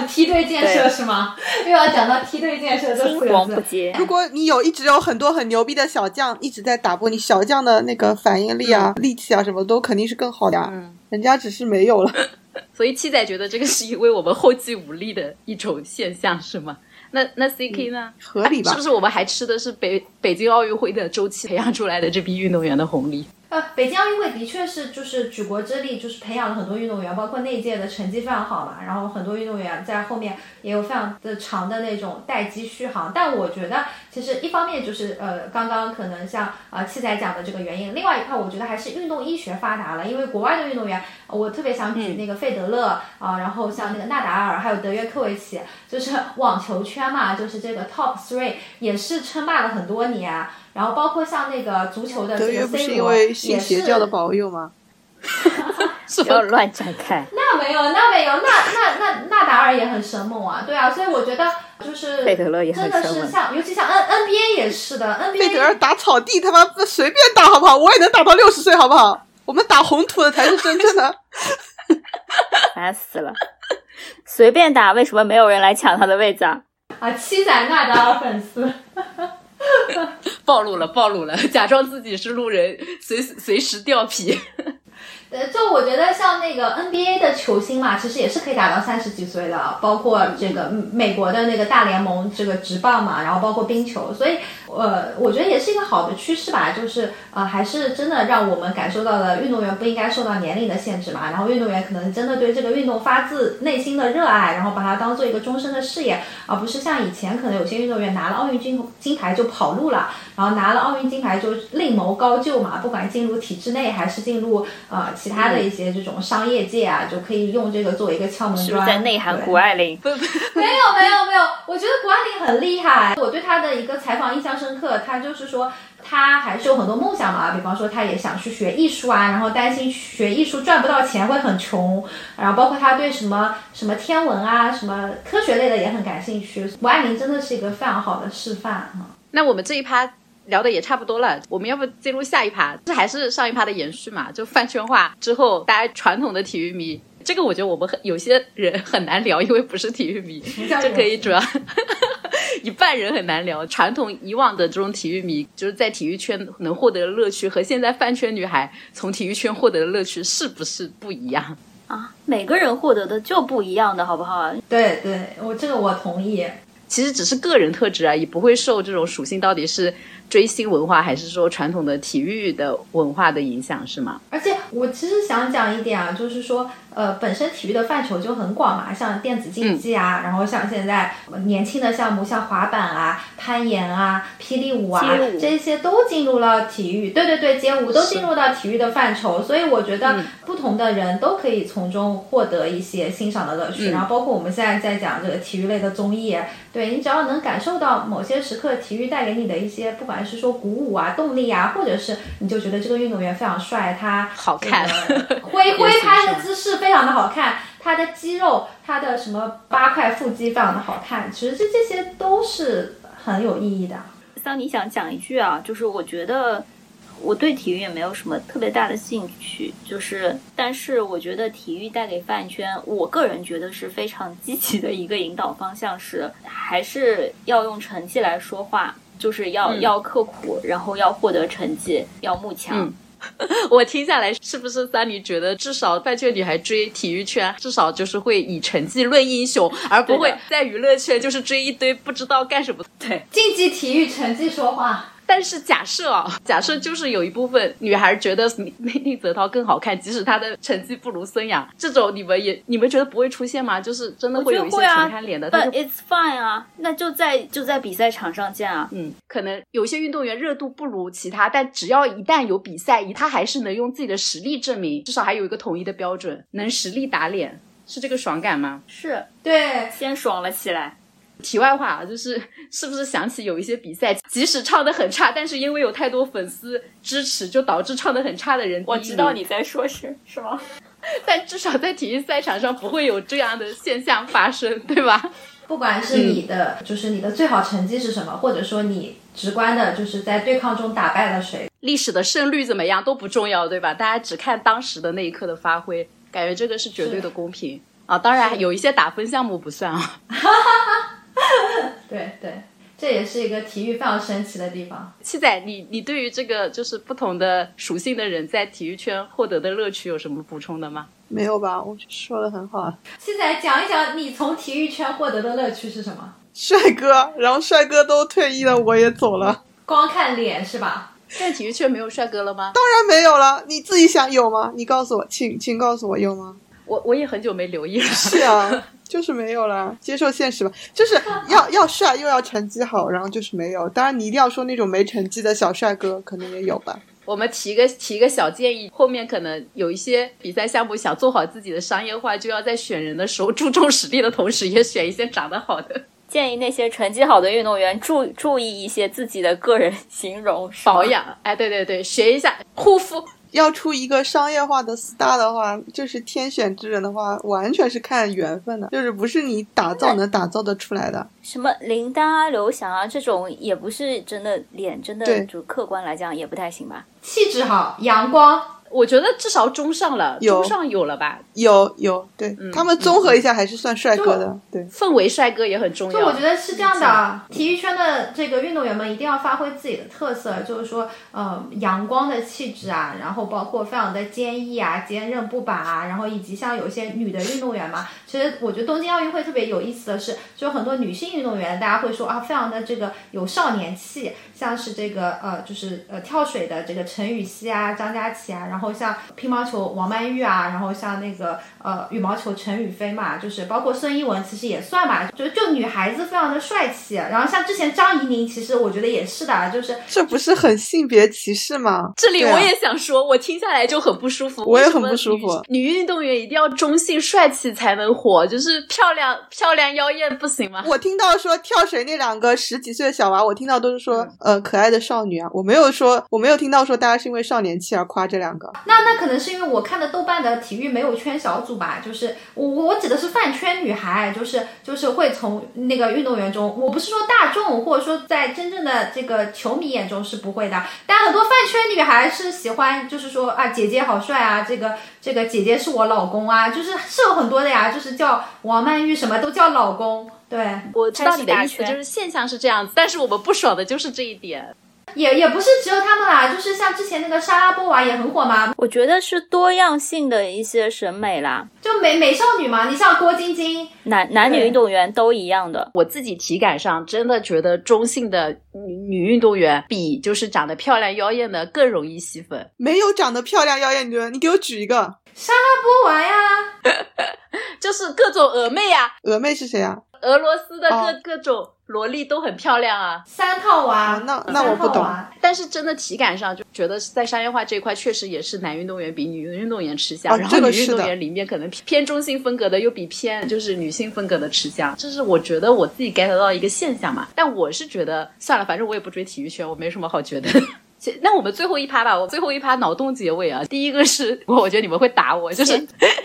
梯队建设是吗？又要讲到梯队建设这四个字。如果你有一直有很多很牛逼的小将一直在打波，你小将的那个反应力啊、力气啊什么都肯定是更好的。嗯，人家只是没有了。所以七仔觉得这个是因为我们后继无力的一种现象，是吗？那那 C K 呢？合理吧？是不是我们还吃的是北北京奥运会的周期培养出来的这批运动员的红利？呃，北京奥运会的确是就是举国之力，就是培养了很多运动员，包括那一届的成绩非常好嘛。然后很多运动员在后面也有非常的长的那种待机续航。但我觉得其实一方面就是呃，刚刚可能像呃七仔讲的这个原因，另外一块我觉得还是运动医学发达了。因为国外的运动员，我特别想举那个费德勒啊，然后像那个纳达尔，还有德约科维奇，就是网球圈嘛，就是这个 top three 也是称霸了很多年。然后包括像那个足球的这个 C 罗，也是邪教的保佑吗？不要乱展开。那没有，那没有，那那那纳达尔也很生猛啊，对啊，所以我觉得就是贝德勒也真的是像，尤其像 N N B A 也是的，N B A 贝德勒打草地他妈随便打好不好？我也能打到六十岁好不好？我们打红土的才是真正的，烦死了！随便打，为什么没有人来抢他的位置啊？啊，七仔纳达尔粉丝。暴露了，暴露了！假装自己是路人，随随时掉皮。呃，就我觉得像那个 NBA 的球星嘛，其实也是可以打到三十几岁的，包括这个美国的那个大联盟这个职棒嘛，然后包括冰球，所以呃，我觉得也是一个好的趋势吧，就是呃，还是真的让我们感受到了运动员不应该受到年龄的限制嘛，然后运动员可能真的对这个运动发自内心的热爱，然后把它当做一个终身的事业，而不是像以前可能有些运动员拿了奥运金金牌就跑路了，然后拿了奥运金牌就另谋高就嘛，不管进入体制内还是进入呃。其他的一些这种商业界啊，就可以用这个作为一个敲门砖。是不是在内涵谷爱凌？没有没有没有，我觉得谷爱凌很厉害。我对她的一个采访印象是深刻。他就是说，他还是有很多梦想嘛，比方说他也想去学艺术啊，然后担心学艺术赚不到钱会很穷，然后包括他对什么什么天文啊、什么科学类的也很感兴趣。吴爱玲真的是一个非常好的示范哈。那我们这一趴聊的也差不多了，我们要不进入下一趴？这还是上一趴的延续嘛？就饭圈化之后，大家传统的体育迷。这个我觉得我们很有些人很难聊，因为不是体育迷，这可以主要 一半人很难聊。传统以往的这种体育迷，就是在体育圈能获得的乐趣，和现在饭圈女孩从体育圈获得的乐趣是不是不一样啊？每个人获得的就不一样的，好不好？对对，我这个我同意。其实只是个人特质而已，不会受这种属性到底是。追星文化还是说传统的体育的文化的影响是吗？而且我其实想讲一点啊，就是说，呃，本身体育的范畴就很广嘛，像电子竞技啊，然后像现在年轻的项目，像滑板啊、攀岩啊、霹雳舞啊，这些都进入了体育。对对对，街舞都进入到体育的范畴，所以我觉得不同的人都可以从中获得一些欣赏的乐趣。然后包括我们现在在讲这个体育类的综艺，对你只要能感受到某些时刻体育带给你的一些，不管。是说鼓舞啊，动力啊，或者是你就觉得这个运动员非常帅，他好看，挥挥拍的姿势非常的好看，他的肌肉，他的什么八块腹肌非常的好看，其实这这些都是很有意义的。桑尼想讲一句啊，就是我觉得我对体育也没有什么特别大的兴趣，就是但是我觉得体育带给饭圈，我个人觉得是非常积极的一个引导方向，是还是要用成绩来说话。就是要要刻苦，然后要获得成绩，要慕强。我听下来，是不是三妮觉得至少饭圈女孩追体育圈，至少就是会以成绩论英雄，而不会在娱乐圈就是追一堆不知道干什么。对，竞技体育成绩说话。但是假设啊，假设就是有一部分女孩觉得内内泽涛更好看，即使她的成绩不如孙杨，这种你们也你们觉得不会出现吗？就是真的会有一些纯看脸的。But it's fine 啊，那就在就在比赛场上见啊。嗯，可能有些运动员热度不如其他，但只要一旦有比赛，他还是能用自己的实力证明，至少还有一个统一的标准，能实力打脸，是这个爽感吗？是对，先爽了起来。题外话啊，就是是不是想起有一些比赛，即使唱的很差，但是因为有太多粉丝支持，就导致唱的很差的人。我知道你在说是是吗？但至少在体育赛场上不会有这样的现象发生，对吧？不管是你的，就是你的最好成绩是什么，或者说你直观的就是在对抗中打败了谁，历史的胜率怎么样都不重要，对吧？大家只看当时的那一刻的发挥，感觉这个是绝对的公平啊。当然有一些打分项目不算啊。对对，这也是一个体育非常神奇的地方。七仔，你你对于这个就是不同的属性的人在体育圈获得的乐趣有什么补充的吗？没有吧，我说的很好。七仔，讲一讲你从体育圈获得的乐趣是什么？帅哥，然后帅哥都退役了，我也走了。光看脸是吧？现在体育圈没有帅哥了吗？当然没有了，你自己想有吗？你告诉我，请请告诉我有吗？我我也很久没留意了。是啊。就是没有啦，接受现实吧。就是要要帅又要成绩好，然后就是没有。当然，你一定要说那种没成绩的小帅哥，可能也有吧。我们提个提个小建议，后面可能有一些比赛项目想做好自己的商业化，就要在选人的时候注重实力的同时，也选一些长得好的。建议那些成绩好的运动员注注意一些自己的个人形容保养。哎，对对对，学一下护肤。要出一个商业化的 star 的话，就是天选之人的话，完全是看缘分的，就是不是你打造能打造的出来的。什么林丹啊、刘翔啊这种，也不是真的脸，真的就客观来讲也不太行吧？气质好，阳光。我觉得至少中上了，中上有了吧？有有，对他们综合一下还是算帅哥的，对氛围帅哥也很重要。就我觉得是这样的，体育圈的这个运动员们一定要发挥自己的特色，就是说，呃，阳光的气质啊，然后包括非常的坚毅啊、坚韧不拔啊，然后以及像有些女的运动员嘛，其实我觉得东京奥运会特别有意思的是，就很多女性运动员，大家会说啊，非常的这个有少年气，像是这个呃，就是呃跳水的这个陈芋汐啊、张佳琪啊，然后。后像乒乓球王曼玉啊，然后像那个呃羽毛球陈雨菲嘛，就是包括孙一文其实也算吧，就就女孩子非常的帅气。然后像之前张怡宁，其实我觉得也是的，就是这不是很性别歧视吗？这里我也想说，我听下来就很不舒服。我也很不舒服。女运动员一定要中性帅气才能火，就是漂亮漂亮妖艳不行吗？我听到说跳水那两个十几岁的小娃，我听到都是说呃可爱的少女啊，我没有说我没有听到说大家是因为少年气而夸这两个。那那可能是因为我看的豆瓣的体育没有圈小组吧，就是我我指的是饭圈女孩，就是就是会从那个运动员中，我不是说大众或者说在真正的这个球迷眼中是不会的，但很多饭圈女孩是喜欢，就是说啊姐姐好帅啊，这个这个姐姐是我老公啊，就是是有很多的呀，就是叫王曼玉什么都叫老公。对，我知道你的意思，就是现象是这样子，但是我们不爽的就是这一点。也也不是只有他们啦，就是像之前那个莎拉波娃也很火嘛。我觉得是多样性的一些审美啦，就美美少女嘛。你像郭晶晶，男男女运动员都一样的。我自己体感上真的觉得中性的女女运动员比就是长得漂亮妖艳的更容易吸粉。没有长得漂亮妖艳的，你给我举一个。莎拉波娃呀，就是各种俄妹呀。俄妹是谁呀？俄罗斯的各各种萝莉都很漂亮啊，三套娃，那那我不懂。但是真的体感上就觉得在商业化这一块，确实也是男运动员比女运动员吃香，然后女运动员里面可能偏中性风格的又比偏就是女性风格的吃香，这是我觉得我自己 get 到一个现象嘛。但我是觉得算了，反正我也不追体育圈，我没什么好觉得。那我们最后一趴吧，我最后一趴脑洞结尾啊。第一个是我，我觉得你们会打我，就是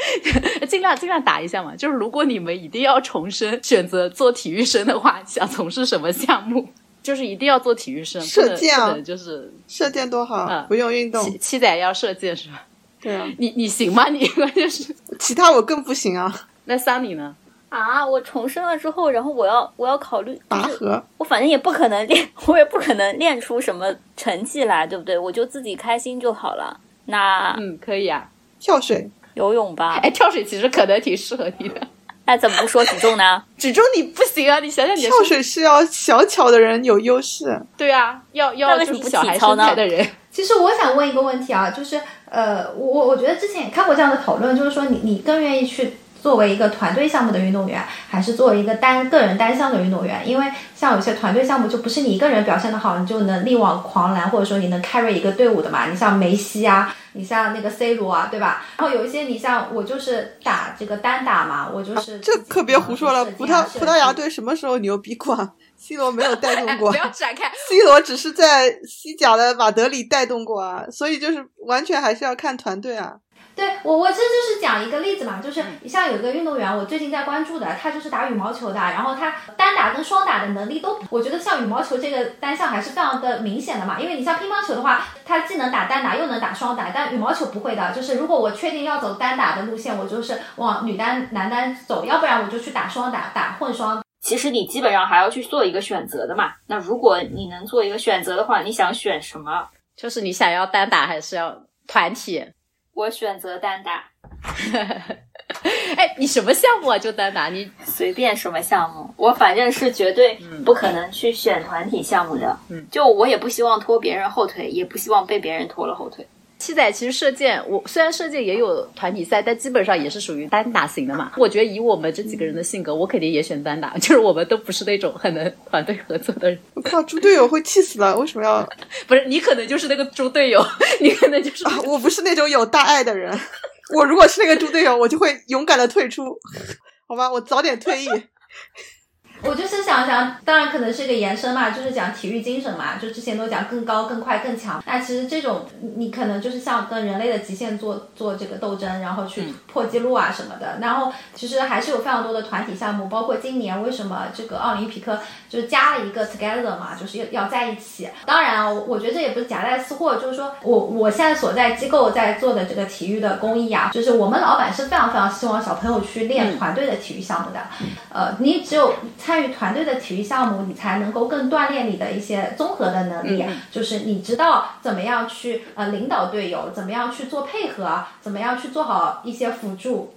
尽量尽量打一下嘛。就是如果你们一定要重生，选择做体育生的话，想从事什么项目？就是一定要做体育生，射箭啊，就是射箭多好，不用运动。七七仔要射箭是吧？对啊，你你行吗？你 关键是其他我更不行啊。那桑尼呢？啊！我重生了之后，然后我要我要考虑拔河，我反正也不可能练，我也不可能练出什么成绩来，对不对？我就自己开心就好了。那嗯，可以啊，跳水、游泳吧。哎，跳水其实可能挺适合你的。那怎么不说举重呢？举重你不行啊！你想想，你跳水是要小巧的人有优势。对啊，要要就是小孩身材的人。其实我想问一个问题啊，就是呃，我我觉得之前也看过这样的讨论，就是说你你更愿意去。作为一个团队项目的运动员，还是作为一个单个人单项的运动员？因为像有些团队项目，就不是你一个人表现的好，你就能力挽狂澜，或者说你能 carry 一个队伍的嘛。你像梅西啊，你像那个 C 罗啊，对吧？然后有一些你像我就是打这个单打嘛，我就是这可别胡说了。葡萄葡萄牙队什么时候牛逼过？C 罗没有带动 过，不要展开。C 罗只是在西甲的马德里带动过啊，所以就是完全还是要看团队啊。对我，我这就是讲一个例子嘛，就是像有一个运动员，我最近在关注的，他就是打羽毛球的，然后他单打跟双打的能力都，我觉得像羽毛球这个单项还是非常的明显的嘛，因为你像乒乓球的话，它既能打单打又能打双打，但羽毛球不会的，就是如果我确定要走单打的路线，我就是往女单、男单走，要不然我就去打双打，打混双。其实你基本上还要去做一个选择的嘛，那如果你能做一个选择的话，你想选什么？就是你想要单打还是要团体？我选择单打。哎，你什么项目啊？就单打？你随便什么项目？我反正是绝对不可能去选团体项目的。嗯，就我也不希望拖别人后腿，也不希望被别人拖了后腿。七仔其实射箭，我虽然射箭也有团体赛，但基本上也是属于单打型的嘛。我觉得以我们这几个人的性格，我肯定也选单打，就是我们都不是那种很能团队合作的人。我靠，猪队友会气死了！为什么要？不是你可能就是那个猪队友，你可能就是啊……我不是那种有大爱的人。我如果是那个猪队友，我就会勇敢的退出，好吧？我早点退役。我就是想想，当然可能是一个延伸嘛，就是讲体育精神嘛，就之前都讲更高、更快、更强。那其实这种你可能就是像跟人类的极限做做这个斗争，然后去破纪录啊什么的。然后其实还是有非常多的团体项目，包括今年为什么这个奥林匹克就加了一个 together 嘛，就是要要在一起。当然，我觉得这也不是夹带私货，就是说我我现在所在机构在做的这个体育的公益啊，就是我们老板是非常非常希望小朋友去练团队的体育项目的。呃，你只有。参与团队的体育项目，你才能够更锻炼你的一些综合的能力，就是你知道怎么样去呃领导队友，怎么样去做配合，怎么样去做好一些辅助。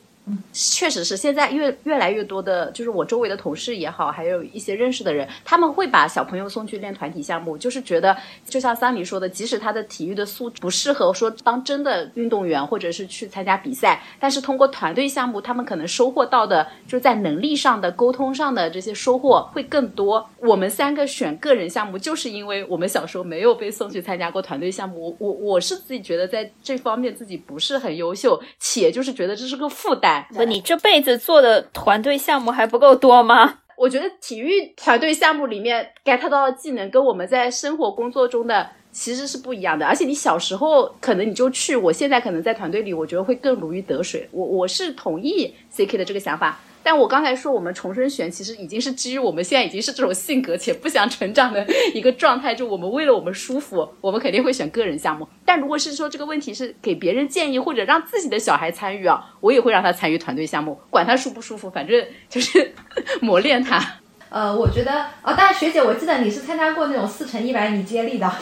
确实是，现在越越来越多的，就是我周围的同事也好，还有一些认识的人，他们会把小朋友送去练团体项目，就是觉得，就像桑尼说的，即使他的体育的素质不适合说当真的运动员，或者是去参加比赛，但是通过团队项目，他们可能收获到的，就是在能力上的、沟通上的这些收获会更多。我们三个选个人项目，就是因为我们小时候没有被送去参加过团队项目，我我我是自己觉得在这方面自己不是很优秀，且就是觉得这是个负担。不，你这辈子做的团队项目还不够多吗？我觉得体育团队项目里面 get 到的技能跟我们在生活工作中的其实是不一样的。而且你小时候可能你就去，我现在可能在团队里，我觉得会更如鱼得水。我我是同意 CK 的这个想法。但我刚才说我们重生选，其实已经是基于我们现在已经是这种性格且不想成长的一个状态。就我们为了我们舒服，我们肯定会选个人项目。但如果是说这个问题是给别人建议或者让自己的小孩参与啊，我也会让他参与团队项目，管他舒不舒服，反正就是 磨练他。呃，我觉得哦，但是学姐，我记得你是参加过那种四乘一百米接力的，啊，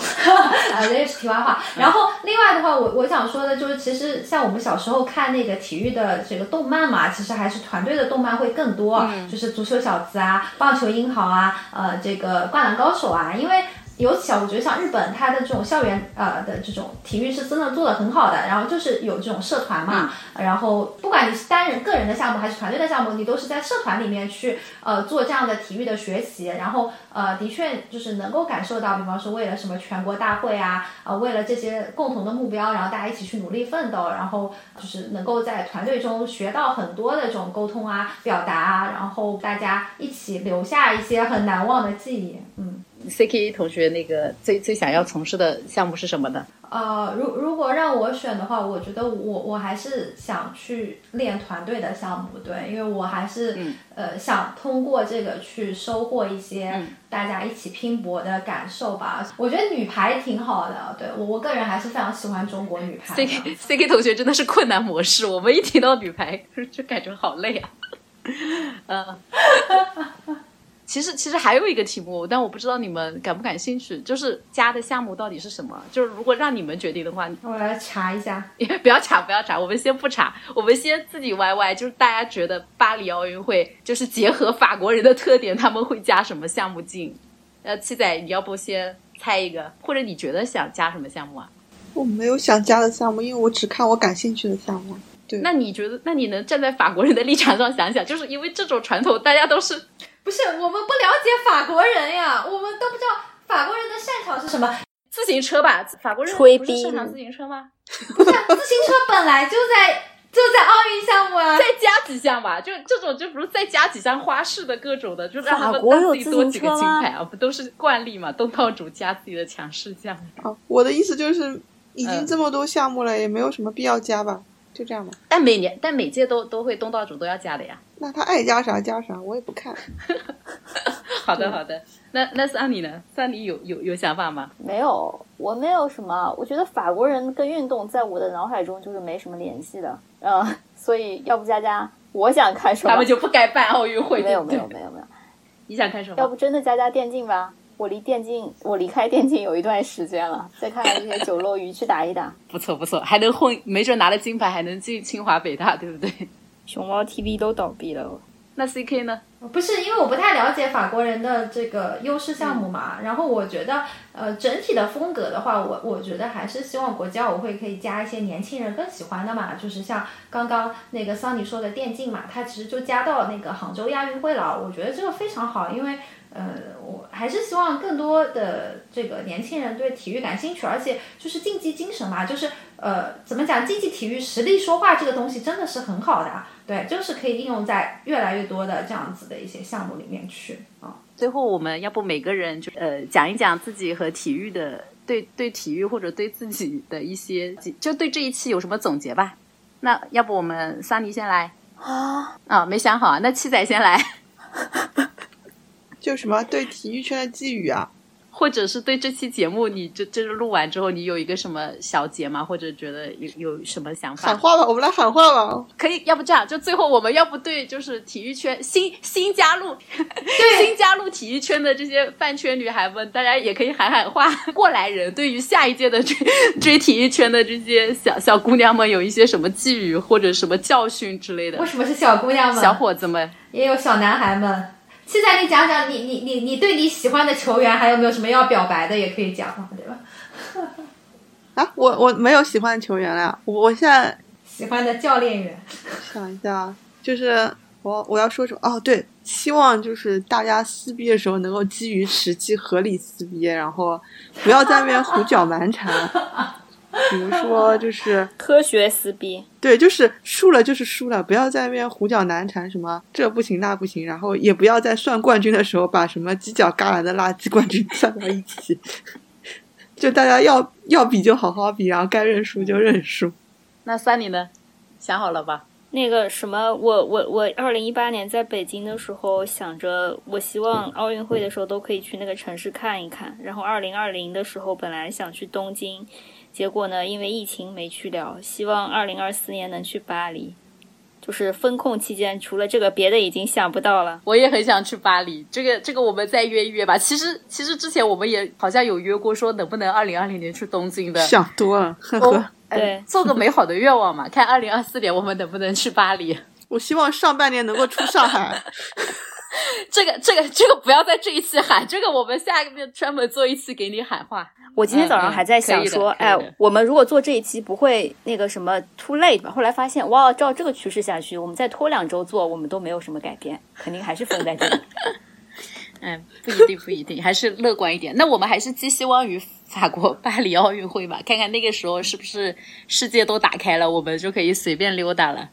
这是题外话。然后另外的话，我我想说的就是，其实像我们小时候看那个体育的这个动漫嘛，其实还是团队的动漫会更多，就是足球小子啊，棒球英豪啊，呃，这个灌篮高手啊，因为。尤其啊我觉得像日本，它的这种校园呃的这种体育是真的做的很好的。然后就是有这种社团嘛，然后不管你是单人个人的项目还是团队的项目，你都是在社团里面去呃做这样的体育的学习。然后呃的确就是能够感受到，比方说为了什么全国大会啊，呃为了这些共同的目标，然后大家一起去努力奋斗，然后就是能够在团队中学到很多的这种沟通啊、表达啊，然后大家一起留下一些很难忘的记忆，嗯。C K 同学，那个最最想要从事的项目是什么呢？呃，如如果让我选的话，我觉得我我还是想去练团队的项目，对，因为我还是呃想通过这个去收获一些大家一起拼搏的感受吧。我觉得女排挺好的，对我我个人还是非常喜欢中国女排。C K C K 同学真的是困难模式，我们一提到女排 就感觉好累啊，嗯。其实其实还有一个题目，但我不知道你们感不感兴趣，就是加的项目到底是什么？就是如果让你们决定的话，我来查一下。不要查，不要查，我们先不查，我们先自己 YY。就是大家觉得巴黎奥运会就是结合法国人的特点，他们会加什么项目进？呃，七仔，你要不先猜一个，或者你觉得想加什么项目啊？我没有想加的项目，因为我只看我感兴趣的项目。对，那你觉得，那你能站在法国人的立场上想想，就是因为这种传统，大家都是。不是我们不了解法国人呀，我们都不知道法国人的擅长是什么。自行车吧，法国人不是擅长自行车吗？不是，自行车本来就在 就在奥运项目啊。再加几项吧，就这种就不是再加几项花式的各种的，就让他们自己多几个金牌啊，不都是惯例嘛？东道主加自己的强势项。哦，我的意思就是已经这么多项目了，也没有什么必要加吧。就这样吧，但每年但每届都都会东道主都要加的呀。那他爱加啥加啥，我也不看。好的好的，那那桑尼呢？桑尼有有有想法吗？没有，我没有什么。我觉得法国人跟运动在我的脑海中就是没什么联系的。嗯，所以要不佳佳，我想看什么？他们就不该办奥运会。没有没有没有没有，你想看什么？要不真的加加电竞吧？我离电竞，我离开电竞有一段时间了，再看看这些九漏鱼去打一打，不错不错，还能混，没准拿了金牌还能进清华北大，对不对？熊猫 TV 都倒闭了，那 CK 呢？不是，因为我不太了解法国人的这个优势项目嘛，然后我觉得，呃，整体的风格的话，我我觉得还是希望国家委会可以加一些年轻人更喜欢的嘛，就是像刚刚那个桑尼说的电竞嘛，它其实就加到那个杭州亚运会了，我觉得这个非常好，因为。呃，我还是希望更多的这个年轻人对体育感兴趣，而且就是竞技精神嘛，就是呃，怎么讲，竞技体育实力说话这个东西真的是很好的，对，就是可以应用在越来越多的这样子的一些项目里面去啊。最后，我们要不每个人就呃讲一讲自己和体育的对对体育或者对自己的一些，就对这一期有什么总结吧？那要不我们桑尼先来啊？啊，没想好，那七仔先来。就什么对体育圈的寄语啊？或者是对这期节目，你就就是录完之后，你有一个什么小结吗？或者觉得有有什么想法？喊话吧，我们来喊话吧。可以，要不这样，就最后我们要不对，就是体育圈新新加入，对新加入体育圈的这些饭圈女孩们，大家也可以喊喊话。过来人，对于下一届的追追体育圈的这些小小姑娘们，有一些什么寄语或者什么教训之类的？为什么是小姑娘们？小伙子们也有小男孩们。现在你讲讲你你你你对你喜欢的球员还有没有什么要表白的也可以讲嘛，对吧？啊，我我没有喜欢的球员了，我我现在喜欢的教练员。想一下，就是我我要说什么？哦，对，希望就是大家撕逼的时候能够基于实际合理撕逼，然后不要在那边胡搅蛮缠。比如说，就是科学撕逼，对，就是输了就是输了，不要在那边胡搅蛮缠，什么这不行那不行，然后也不要在算冠军的时候把什么犄角旮旯的垃圾冠军 算到一起。就大家要要比就好好比，然后该认输就认输。那三你呢？想好了吧？那个什么，我我我，二零一八年在北京的时候想着，我希望奥运会的时候都可以去那个城市看一看。然后二零二零的时候本来想去东京。结果呢？因为疫情没去了。希望二零二四年能去巴黎，就是封控期间，除了这个，别的已经想不到了。我也很想去巴黎，这个这个我们再约一约吧。其实其实之前我们也好像有约过，说能不能二零二零年去东京的。想多了，呵呵。对，做个美好的愿望嘛，看二零二四年我们能不能去巴黎。我希望上半年能够出上海。这个这个这个不要在这一期喊，这个我们下个月专门做一期给你喊话。我今天早上还在想说，哎，我们如果做这一期不会那个什么 too late 吧？后来发现，哇，照这个趋势下去，我们再拖两周做，我们都没有什么改变，肯定还是封在这里。嗯，不一定，不一定，还是乐观一点。那我们还是寄希望于法国巴黎奥运会吧，看看那个时候是不是世界都打开了，我们就可以随便溜达了。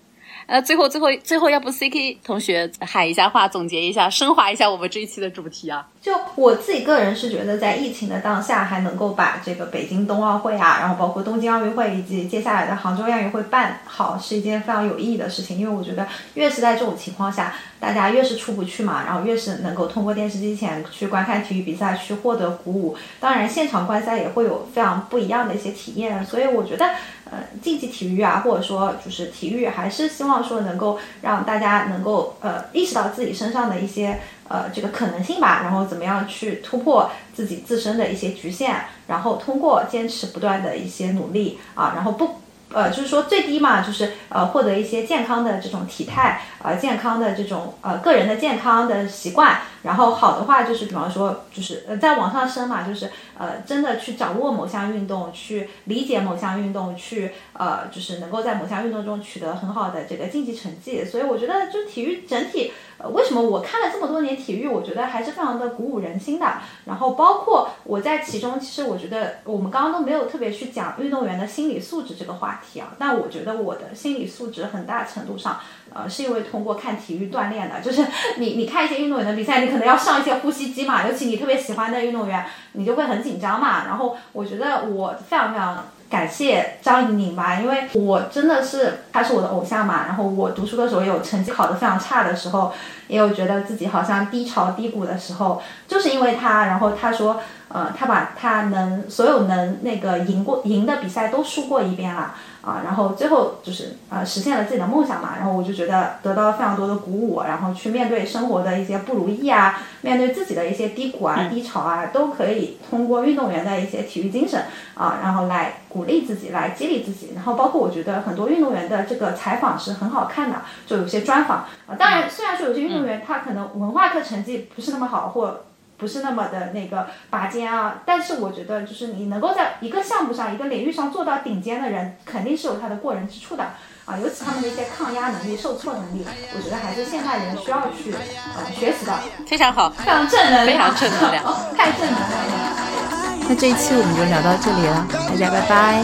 呃，最后最后最后，要不 C K 同学喊一下话，总结一下，升华一下我们这一期的主题啊？就我自己个人是觉得，在疫情的当下，还能够把这个北京冬奥会啊，然后包括东京奥运会以及接下来的杭州亚运会办好，是一件非常有意义的事情。因为我觉得，越是在这种情况下，大家越是出不去嘛，然后越是能够通过电视机前去观看体育比赛，去获得鼓舞。当然，现场观赛也会有非常不一样的一些体验。所以我觉得。呃，竞技体育啊，或者说就是体育，还是希望说能够让大家能够呃意识到自己身上的一些呃这个可能性吧，然后怎么样去突破自己自身的一些局限，然后通过坚持不断的一些努力啊，然后不。呃，就是说最低嘛，就是呃获得一些健康的这种体态，呃健康的这种呃个人的健康的习惯，然后好的话就是比方说就是呃在往上升嘛，就是呃真的去掌握某项运动，去理解某项运动，去呃就是能够在某项运动中取得很好的这个竞技成绩，所以我觉得就体育整体。呃，为什么我看了这么多年体育，我觉得还是非常的鼓舞人心的。然后包括我在其中，其实我觉得我们刚刚都没有特别去讲运动员的心理素质这个话题啊。但我觉得我的心理素质很大程度上，呃，是因为通过看体育锻炼的。就是你你看一些运动员的比赛，你可能要上一些呼吸机嘛，尤其你特别喜欢的运动员，你就会很紧张嘛。然后我觉得我非常非常。感谢张怡宁吧，因为我真的是她是我的偶像嘛。然后我读书的时候也有成绩考得非常差的时候，也有觉得自己好像低潮低谷的时候，就是因为她。然后她说，呃，他把他能所有能那个赢过赢的比赛都输过一遍了。啊，然后最后就是呃实现了自己的梦想嘛，然后我就觉得得到了非常多的鼓舞，然后去面对生活的一些不如意啊，面对自己的一些低谷啊、低潮啊，都可以通过运动员的一些体育精神啊，然后来鼓励自己，来激励自己。然后包括我觉得很多运动员的这个采访是很好看的，就有些专访啊。当然，虽然说有些运动员他可能文化课成绩不是那么好，或不是那么的那个拔尖啊，但是我觉得就是你能够在一个项目上、一个领域上做到顶尖的人，肯定是有他的过人之处的啊，尤其他们的一些抗压能力、受挫能力，我觉得还是现代人需要去呃学习的。非常好，非常正能量，非常正能量，太正能量了。那这一期我们就聊到这里了，大家拜拜。